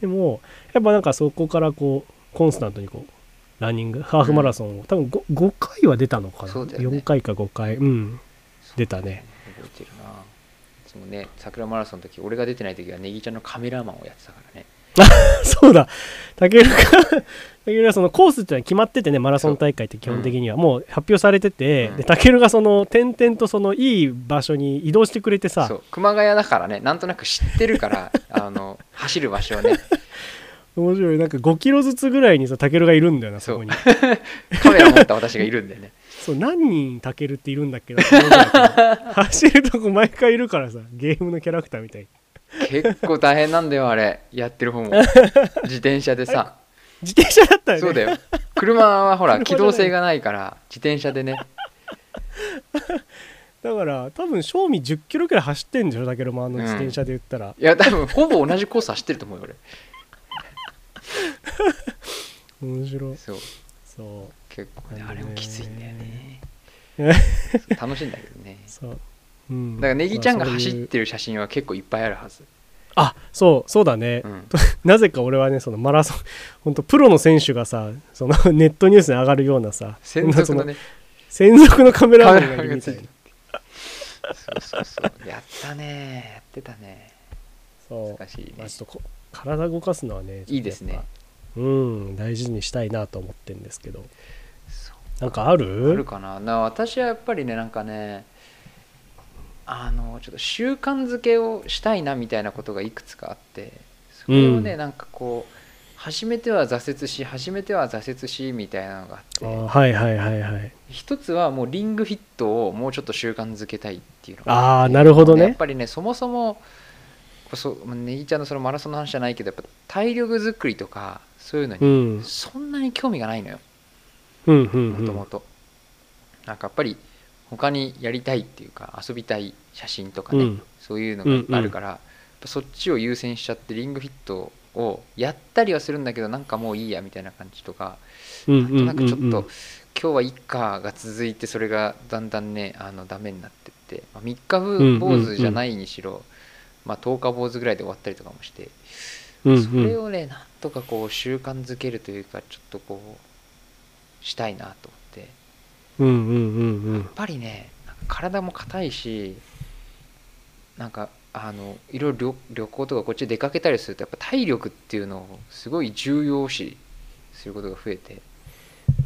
でもやっぱなんかそこからこうコンスタントにこうランニングハーフマラソンを、多分 5, 5回は出たのかな、ね。4回か5回。うん。出たね。覚えてるな。そのね桜マラソンの時俺が出てない時はネギちゃんのカメラマンをやってたからね。そうだ。たけるがたけるがそのコースってのは決まっててねマラソン大会って基本的には。もう発表されてて、うん。でたけるがその点々とそのいい場所に移動してくれてさ。熊谷だからねなんとなく知ってるからあの走る場所をね 面白い。なんか5キロずつぐらいにさたけるがいるんだよなそこに。カメラ持った私がいるんだよね。そう何人たけるっているんだっけどって思う。ぐらい走るとこ毎回いるからさゲームのキャラクターみたいに。結構大変なんだよあれ。やってる方も。自転車でさ。自転車だったよね？そうだよ。車はほら機動性がないから自転車でね。だから多分正味10キロくらい走ってんでしょたけるもあの自転車で言ったら、いや多分ほぼ同じコース走ってると思うよ 面白い。俺そう。そう。結構ねあれもきついんだよね。楽しいんだけどね。そう、うん、だからネギちゃんが走ってる写真は結構いっぱいあるはず、あそうそうだね、うん、なぜか俺はねそのマラソン本当プロの選手がさそのネットニュースに上がるようなさ専属のね。専属のカメラマンがいるみたいな。そうそうそう。やったね。やってたね。そう。難しいね。まあ、体動かすのはねいいですね。うん大事にしたいなと思ってるんですけど。なんかある？あるかな。な私はやっぱりねなんかねあのちょっと習慣づけをしたいなみたいなことがいくつかあってそれをね、うん。なんかこう初めては挫折し初めては挫折しみたいなのがああってーはいはいはいはい。一つはもうリングフィットをもうちょっと習慣づけたいっていうのがああなるほどね。やっぱりねそもそもそうまあネギちゃんのそのマラソンの話じゃないけどやっぱ体力作りとかそういうのうにん。そんなに興味がないのよ。うんうんうん。もともとなんかやっぱり他にやりたいっていうか遊びたい写真とかね、うん。そういうのがあるから、やっぱそっちを優先しちゃってリングフィットをやったりはするんだけどなんかもういいやみたいな感じとかうんなんとなくちょっと、うんうん今日はいっかが続いてそれがだんだんねあのダメになってって、まあ、3日うん坊主じゃないにしろ、まあ、10日坊主ぐらいで終わったりとかもして、うんうん。それをねなんとかこう習慣づけるというかちょっとこうしたいなと思って。うんうんうんうん。やっぱりね体も硬いしなんかあのいろいろ旅旅行とかこっち出かけたりするとやっぱ体力っていうのをすごい重要視することが増えて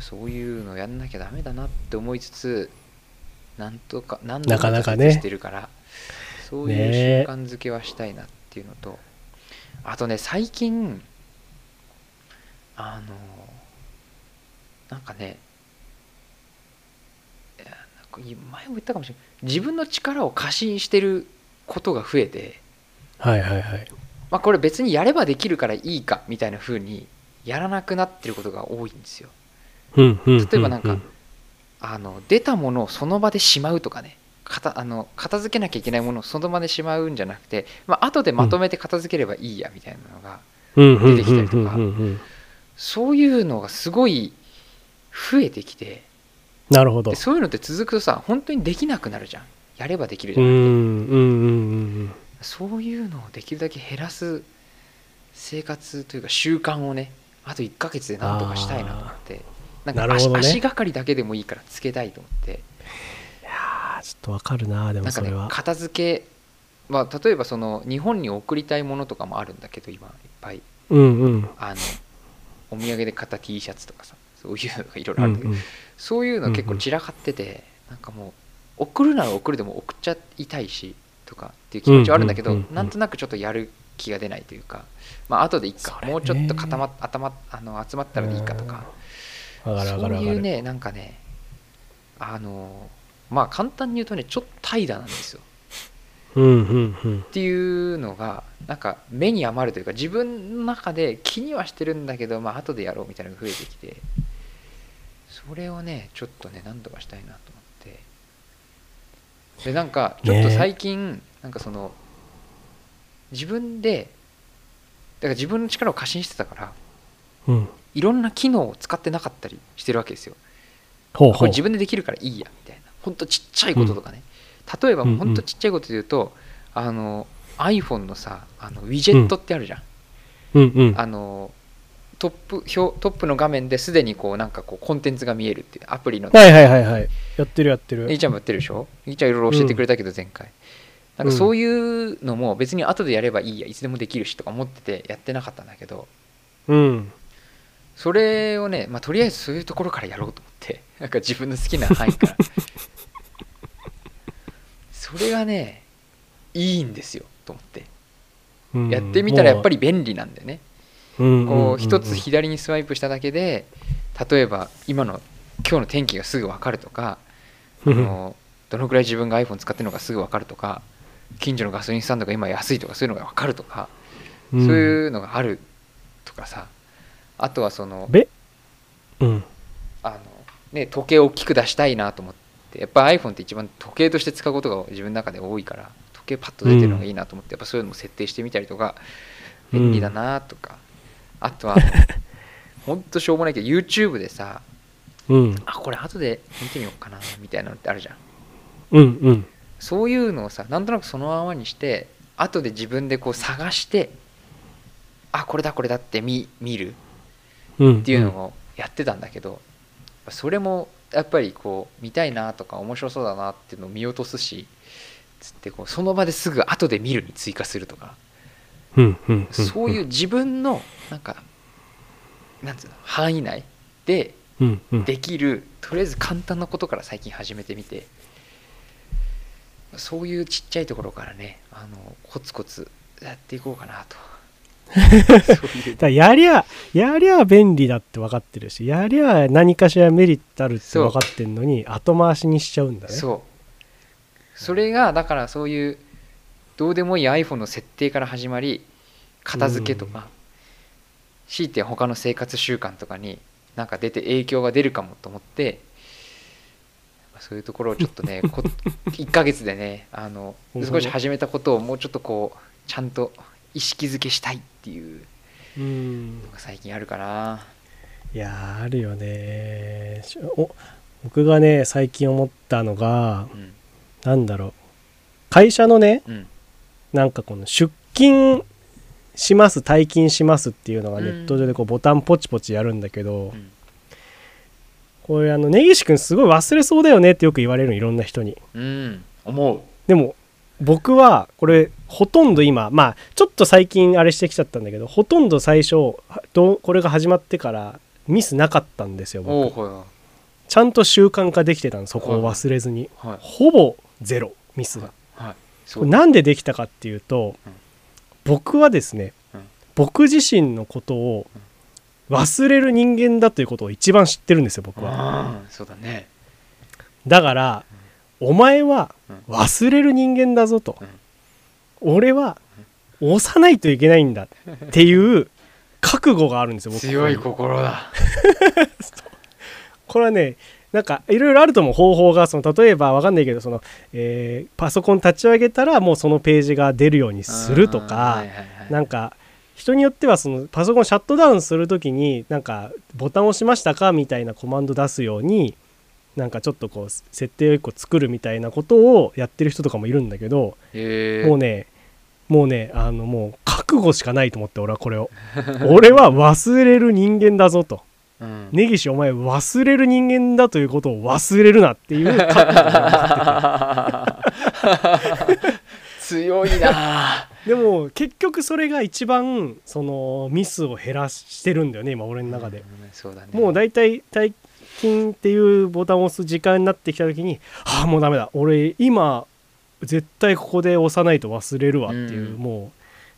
そういうのやんなきゃダメだなって思いつつなんとか何度なかなかね。してるからそういう習慣づけはしたいなっていうのと、あとね最近あのなんかね前も言ったかもしれない。自分の力を過信してることが増えて、はいはいはい。まあ、これ別にやればできるからいいかみたいな風にやらなくなってることが多いんですよ。うんうんうん。例えばなんかあの出たものをその場でしまうとかね片あの片付けなきゃいけないものをその場でしまうんじゃなくて、まあ後でまとめて片付ければいいやみたいなのが、出出てきたりとかそういうのがすごい増えてきてなるほど。でそういうのって続くとさ本当にできなくなるじゃん。やればできるうじゃなくて、ん。うん。うん。うん。そういうのをできるだけ減らす生活というか習慣をねあと1ヶ月でなんとかしたいなと思って。なんか足,、ね。足がかりだけでもいいからつけたいと思ってちょっとわかるなでもそれは。片付けまあ例えばその日本に送りたいものとかもあるんだけど今いっぱい。うんうん。あのお土産で買った T シャツとかさそういうのがいろいろあるんだけど、うんうん。そういうの結構散らかってて、なんかもう送るなら送るでも送っちゃいたいしとかっていう気持ちはあるんだけど、うんうんうんうん。なんとなくちょっとやる気が出ないというかまあ後でいいか、もうちょっと固ま頭あの集まったらいいかとか、そういうねなんかねあのまあ簡単に言うとねちょっと怠惰なんですよ。っていうのがなんか目に余るというか自分の中で気にはしてるんだけどまあ後でやろうみたいなのが増えてきてそれをねちょっとね何とかしたいなと思って。でなんかちょっと最近、なんかその自分でだから自分の力を過信してたからうん。いろんな機能を使ってなかったりしてるわけですよ。ほうほう。これ自分でできるからいいやほんとちっちゃいこととかね、例えばもうほんとちっちゃいことで言うと、あの iPhone のさあのウィジェットってあるじゃん、うん。うんあのトップ表トップの画面ですでにこうなんかこうコンテンツが見えるっていうアプリの。はいはいはいはい。やってるやってる。いいちゃんもやってるでしょ？いいちゃんいろいろ教えてくれたけど前回、なんかそういうのも別に後でやればいいやいつでもできるしとか思っててやってなかったんだけど。うん。それをね、まあ、とりあえずそういうところからやろうと思って。なんか自分の好きな範囲から それがねいいんですよと思って。うんやってみたらやっぱり便利なんだよね。こう一つうん。左にスワイプしただけで例えば今の今日の天気がすぐ分かるとか あのどのくらい自分が iPhone 使ってるのかすぐ分かるとか近所のガソリンスタンドが今安いとかそういうのが分かるとか、うん。そういうのがあるとかさ。あとはそのべうん。あの、ね、時計を大きく出したいなと思ってやっぱ iPhone って一番時計として使うことが自分の中で多いから時計パッと出てるのがいいなと思って、やっぱそういうのも設定してみたりとか便利だなとか、あとはほんとしょうもないけど YouTube でさうん。あこれ後で見てみようかなみたいなのってあるじゃん。うんうん。そういうのをさなんとなくそのままにして後で自分でこう探してあこれだこれだって見見るうんっていうのをやってたんだけど、それもやっぱりこう見たいなとか面白そうだなっていうのを見落とすしつってこうその場ですぐ後で見るに追加するとか、うんうんうんそういう自分のなんかなんつうの範囲内でできるとりあえず簡単なことから最近始めてみてそういうちっちゃいところからねあのコツコツやっていこうかなとだやりゃやりゃ便利だって分かってるしやりゃ何かしらメリットあるって分かってんのに後回しにしちゃうんだね。そう。それがだからそういうどうでもいい iPhone の設定から始まり片付けとか、強いて他の生活習慣とかになんか出て影響が出るかもと思ってそういうところをちょっとね こ1ヶ月でねあの少し始めたことをもうちょっとこうちゃんと意識づけしたいっていううんのが最近あるかな。いやあるよね。しお僕がね最近思ったのがうん。なんだろう。会社のねうん。なんかこの出勤します退勤しますっていうのがネット上でこうボタンポチポチやるんだけど、うん。これあの根岸君すごい忘れそうだよねってよく言われるのいろんな人に。うん。思う。でも僕はこれほとんど今まあちょっと最近あれしてきちゃったんだけどほとんど最初はどうこれが始まってからミスなかったんですよ僕。ちゃんと習慣化できてたのそこを忘れずに。いはい。ほぼゼロミスが。はい。なんでできたかっていうと、うん。僕はですね、うん。僕自身のことを忘れる人間だということを一番知ってるんですよ僕は。うんそうだね。だから、お前はうん。忘れる人間だぞと、うん。俺は押さないといけないんだ。っていう覚悟があるんですよ僕強い心だ。これはねなんかいろいろあると思う方法がその例えばわかんないけどその、えーパソコン立ち上げたらもうそのページが出るようにするとか、うんはいはいはい。なんか人によってはそのパソコンシャットダウンするときになんかボタン押しましたか？みたいなコマンド出すようになんかちょっとこう設定を1個作るみたいなことをやってる人とかもいるんだけど、もうねもうねあのもう覚悟しかないと思って俺はこれを。俺は忘れる人間だぞと。うん。根岸お前忘れる人間だということを忘れるなっていう覚悟が強いな。でも結局それが一番そのミスを減らしてるんだよね今俺の中で。うんそうだね。もう大体退勤っていうボタンを押す時間になってきた時にああもうダメだ。俺今絶対ここで押さないと忘れるわっていう、うん。も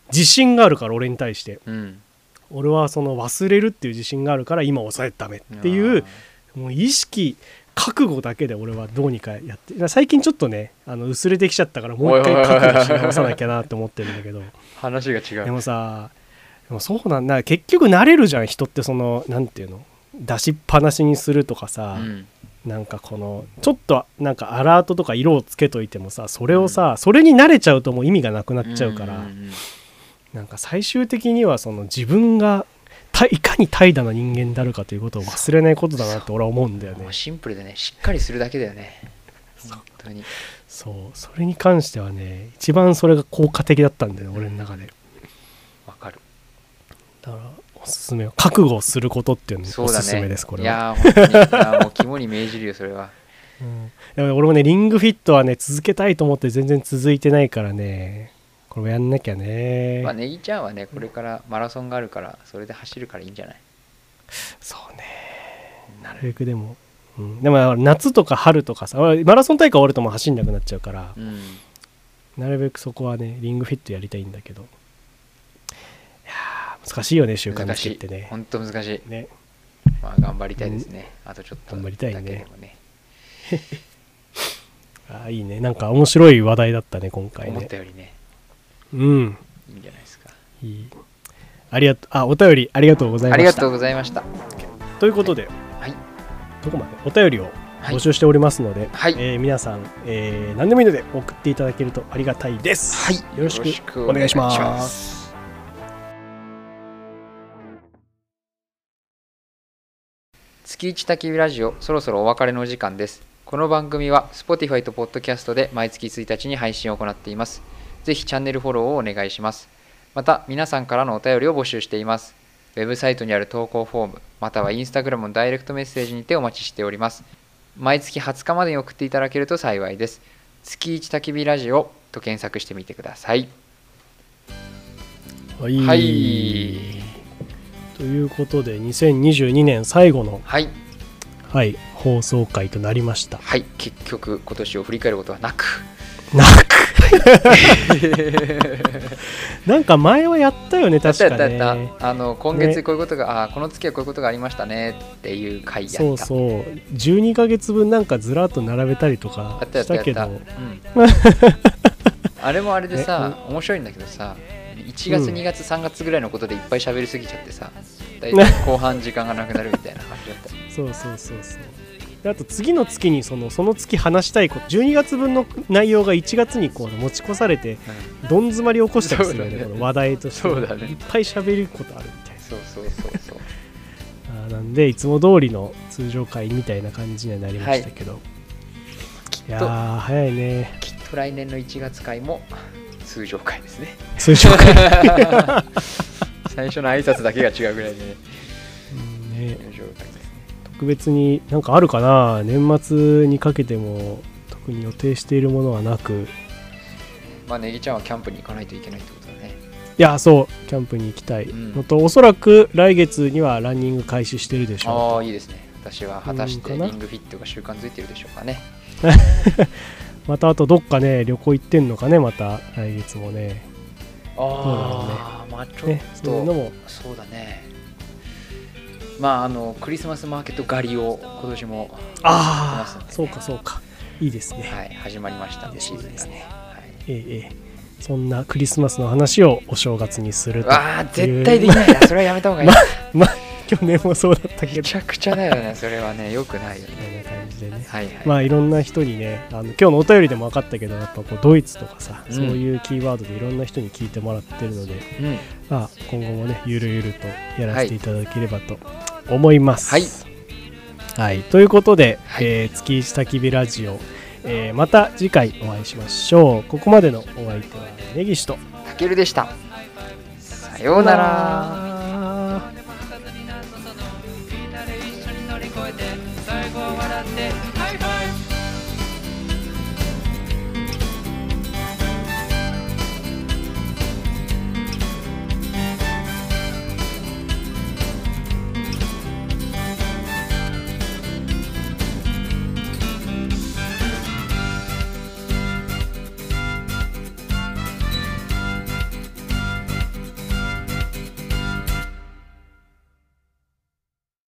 う自信があるから俺に対して。うん。俺はその忘れるっていう自信があるから今押さえてダメっていうもう意識覚悟だけで俺はどうにかやって最近ちょっとねあの薄れてきちゃったからもう一回覚悟し直さなきゃなって思ってるんだけど。話が違う。でもさでもそうなんだ。結局慣れるじゃん人ってそのなんていうの？出しっぱなしにするとかさ、うん。なんかこのちょっとなんかアラートとか色をつけといてもさそれをさ、それに慣れちゃうともう意味がなくなっちゃうから、んんなんか最終的にはその自分がたいかに怠惰な人間であるかということを忘れないことだなって俺は思うんだよね。シンプルでねしっかりするだけだよね。本当に。そう。それに関してはね一番それが効果的だったんだよね俺の中で。わかる。だからおすすめは覚悟することっていうのおすすめですこれいはやー本当に。いやーもう肝に銘じるよそれは。うん。でも俺もねリングフィットはね続けたいと思って全然続いてないからね。これもやんなきゃね、まあネギちゃんはねこれからマラソンがあるからそれで走るからいいんじゃない？そうね。なるべくでも、うん、でも夏とか春とかさ俺マラソン大会終わるともう走んなくなっちゃうから、うん。なるべくそこはねリングフィットやりたいんだけど難しいよね習慣づけってね。本当難しい。ね。まあ頑張りたいですね。あとちょっと頑張りたいね。だけでもね。あーいいね。なんか面白い話題だったね今回思っねたよりね。うん。いいんじゃないですか。いい。ありがとうあお便りありがとうございました。ありがとうございました。ということではい。どこまで？お便りをはい。募集しておりますので、はい。えー皆さん、えー何でもいいので送っていただけるとありがたいです。はい。よろしくお願いします。月一焚き火ラジオそろそろお別れのお時間です。この番組は Spotify と Podcast で毎月1日に配信を行っています。ぜひチャンネルフォローをお願いします。また皆さんからのお便りを募集しています。ウェブサイトにある投稿フォームまたは Instagram のダイレクトメッセージにてお待ちしております。毎月20日までに送っていただけると幸いです。月一焚き火ラジオと検索してみてください。はい、はいということで2022年最後の、はい。はい、放送回となりました。はい。結局今年を振り返ることはなく。なく。なんか前はやったよね確かやったやねあの今月ね。こういうことが、あこの月はこういうことがありましたねっていう回やった。そうそう。12ヶ月分なんかずらっと並べたりとかしたけど。うん、あれもあれでさ面白いんだけどさ1月、うん。2月3月ぐらいのことでいっぱい喋りすぎちゃってさ大体後半時間がなくなるみたいな感じだった そうそうそうそう。であと次の月にそのその月話したいこと12月分の内容が1月にこう持ち越されてどん詰まり起こしたりするよねこの話題として。ね。いっぱい喋ることあるみたいそうそうそうそう。な あーなんでいつも通りの通常回みたいな感じにはなりましたけど、い、やと。ー早いね。きっと来年の1月回も通常回ですね。通常回、最初の挨拶だけが違うぐらいで。ねうんね。特別になんかあるかな？年末にかけても特に予定しているものはなく。まあネギちゃんはキャンプに行かないといけないってことだね。いやそう。キャンプに行きたい。うん。のと、おそらく来月にはランニング開始してるでしあょあいいですね。私は果たしてリングフィットが習慣づいてるでしょうかね。う またあとどっかね旅行行ってんのかねまた来月もね。ああまあちょねっとそういうのも。そうだね。まああのクリスマスマーケット狩りを今年もああそうかそうか。いいですね、はい始まりました。ね。シーズンがね。はい。ええええ。そんなクリスマスの話をお正月にするとわあ絶対できないな。それはやめた方がいい。まあ 去年もそうだったけど。めちゃくちゃだよねそれはね。よくないよこね感じでね。はいはい、まあいろんな人にねあの今日のお便りでも分かったけどやっぱこうドイツとかさ、うん。そういうキーワードでいろんな人に聞いてもらってるので、うん。まあ、今後もねゆるゆるとやらせていただければと思います。はい。はい。ということで、はい。えー月下きびラジオ、えーまた次回お会いしましょう。ここまでのお相手は根岸と。たけるでした。さようなら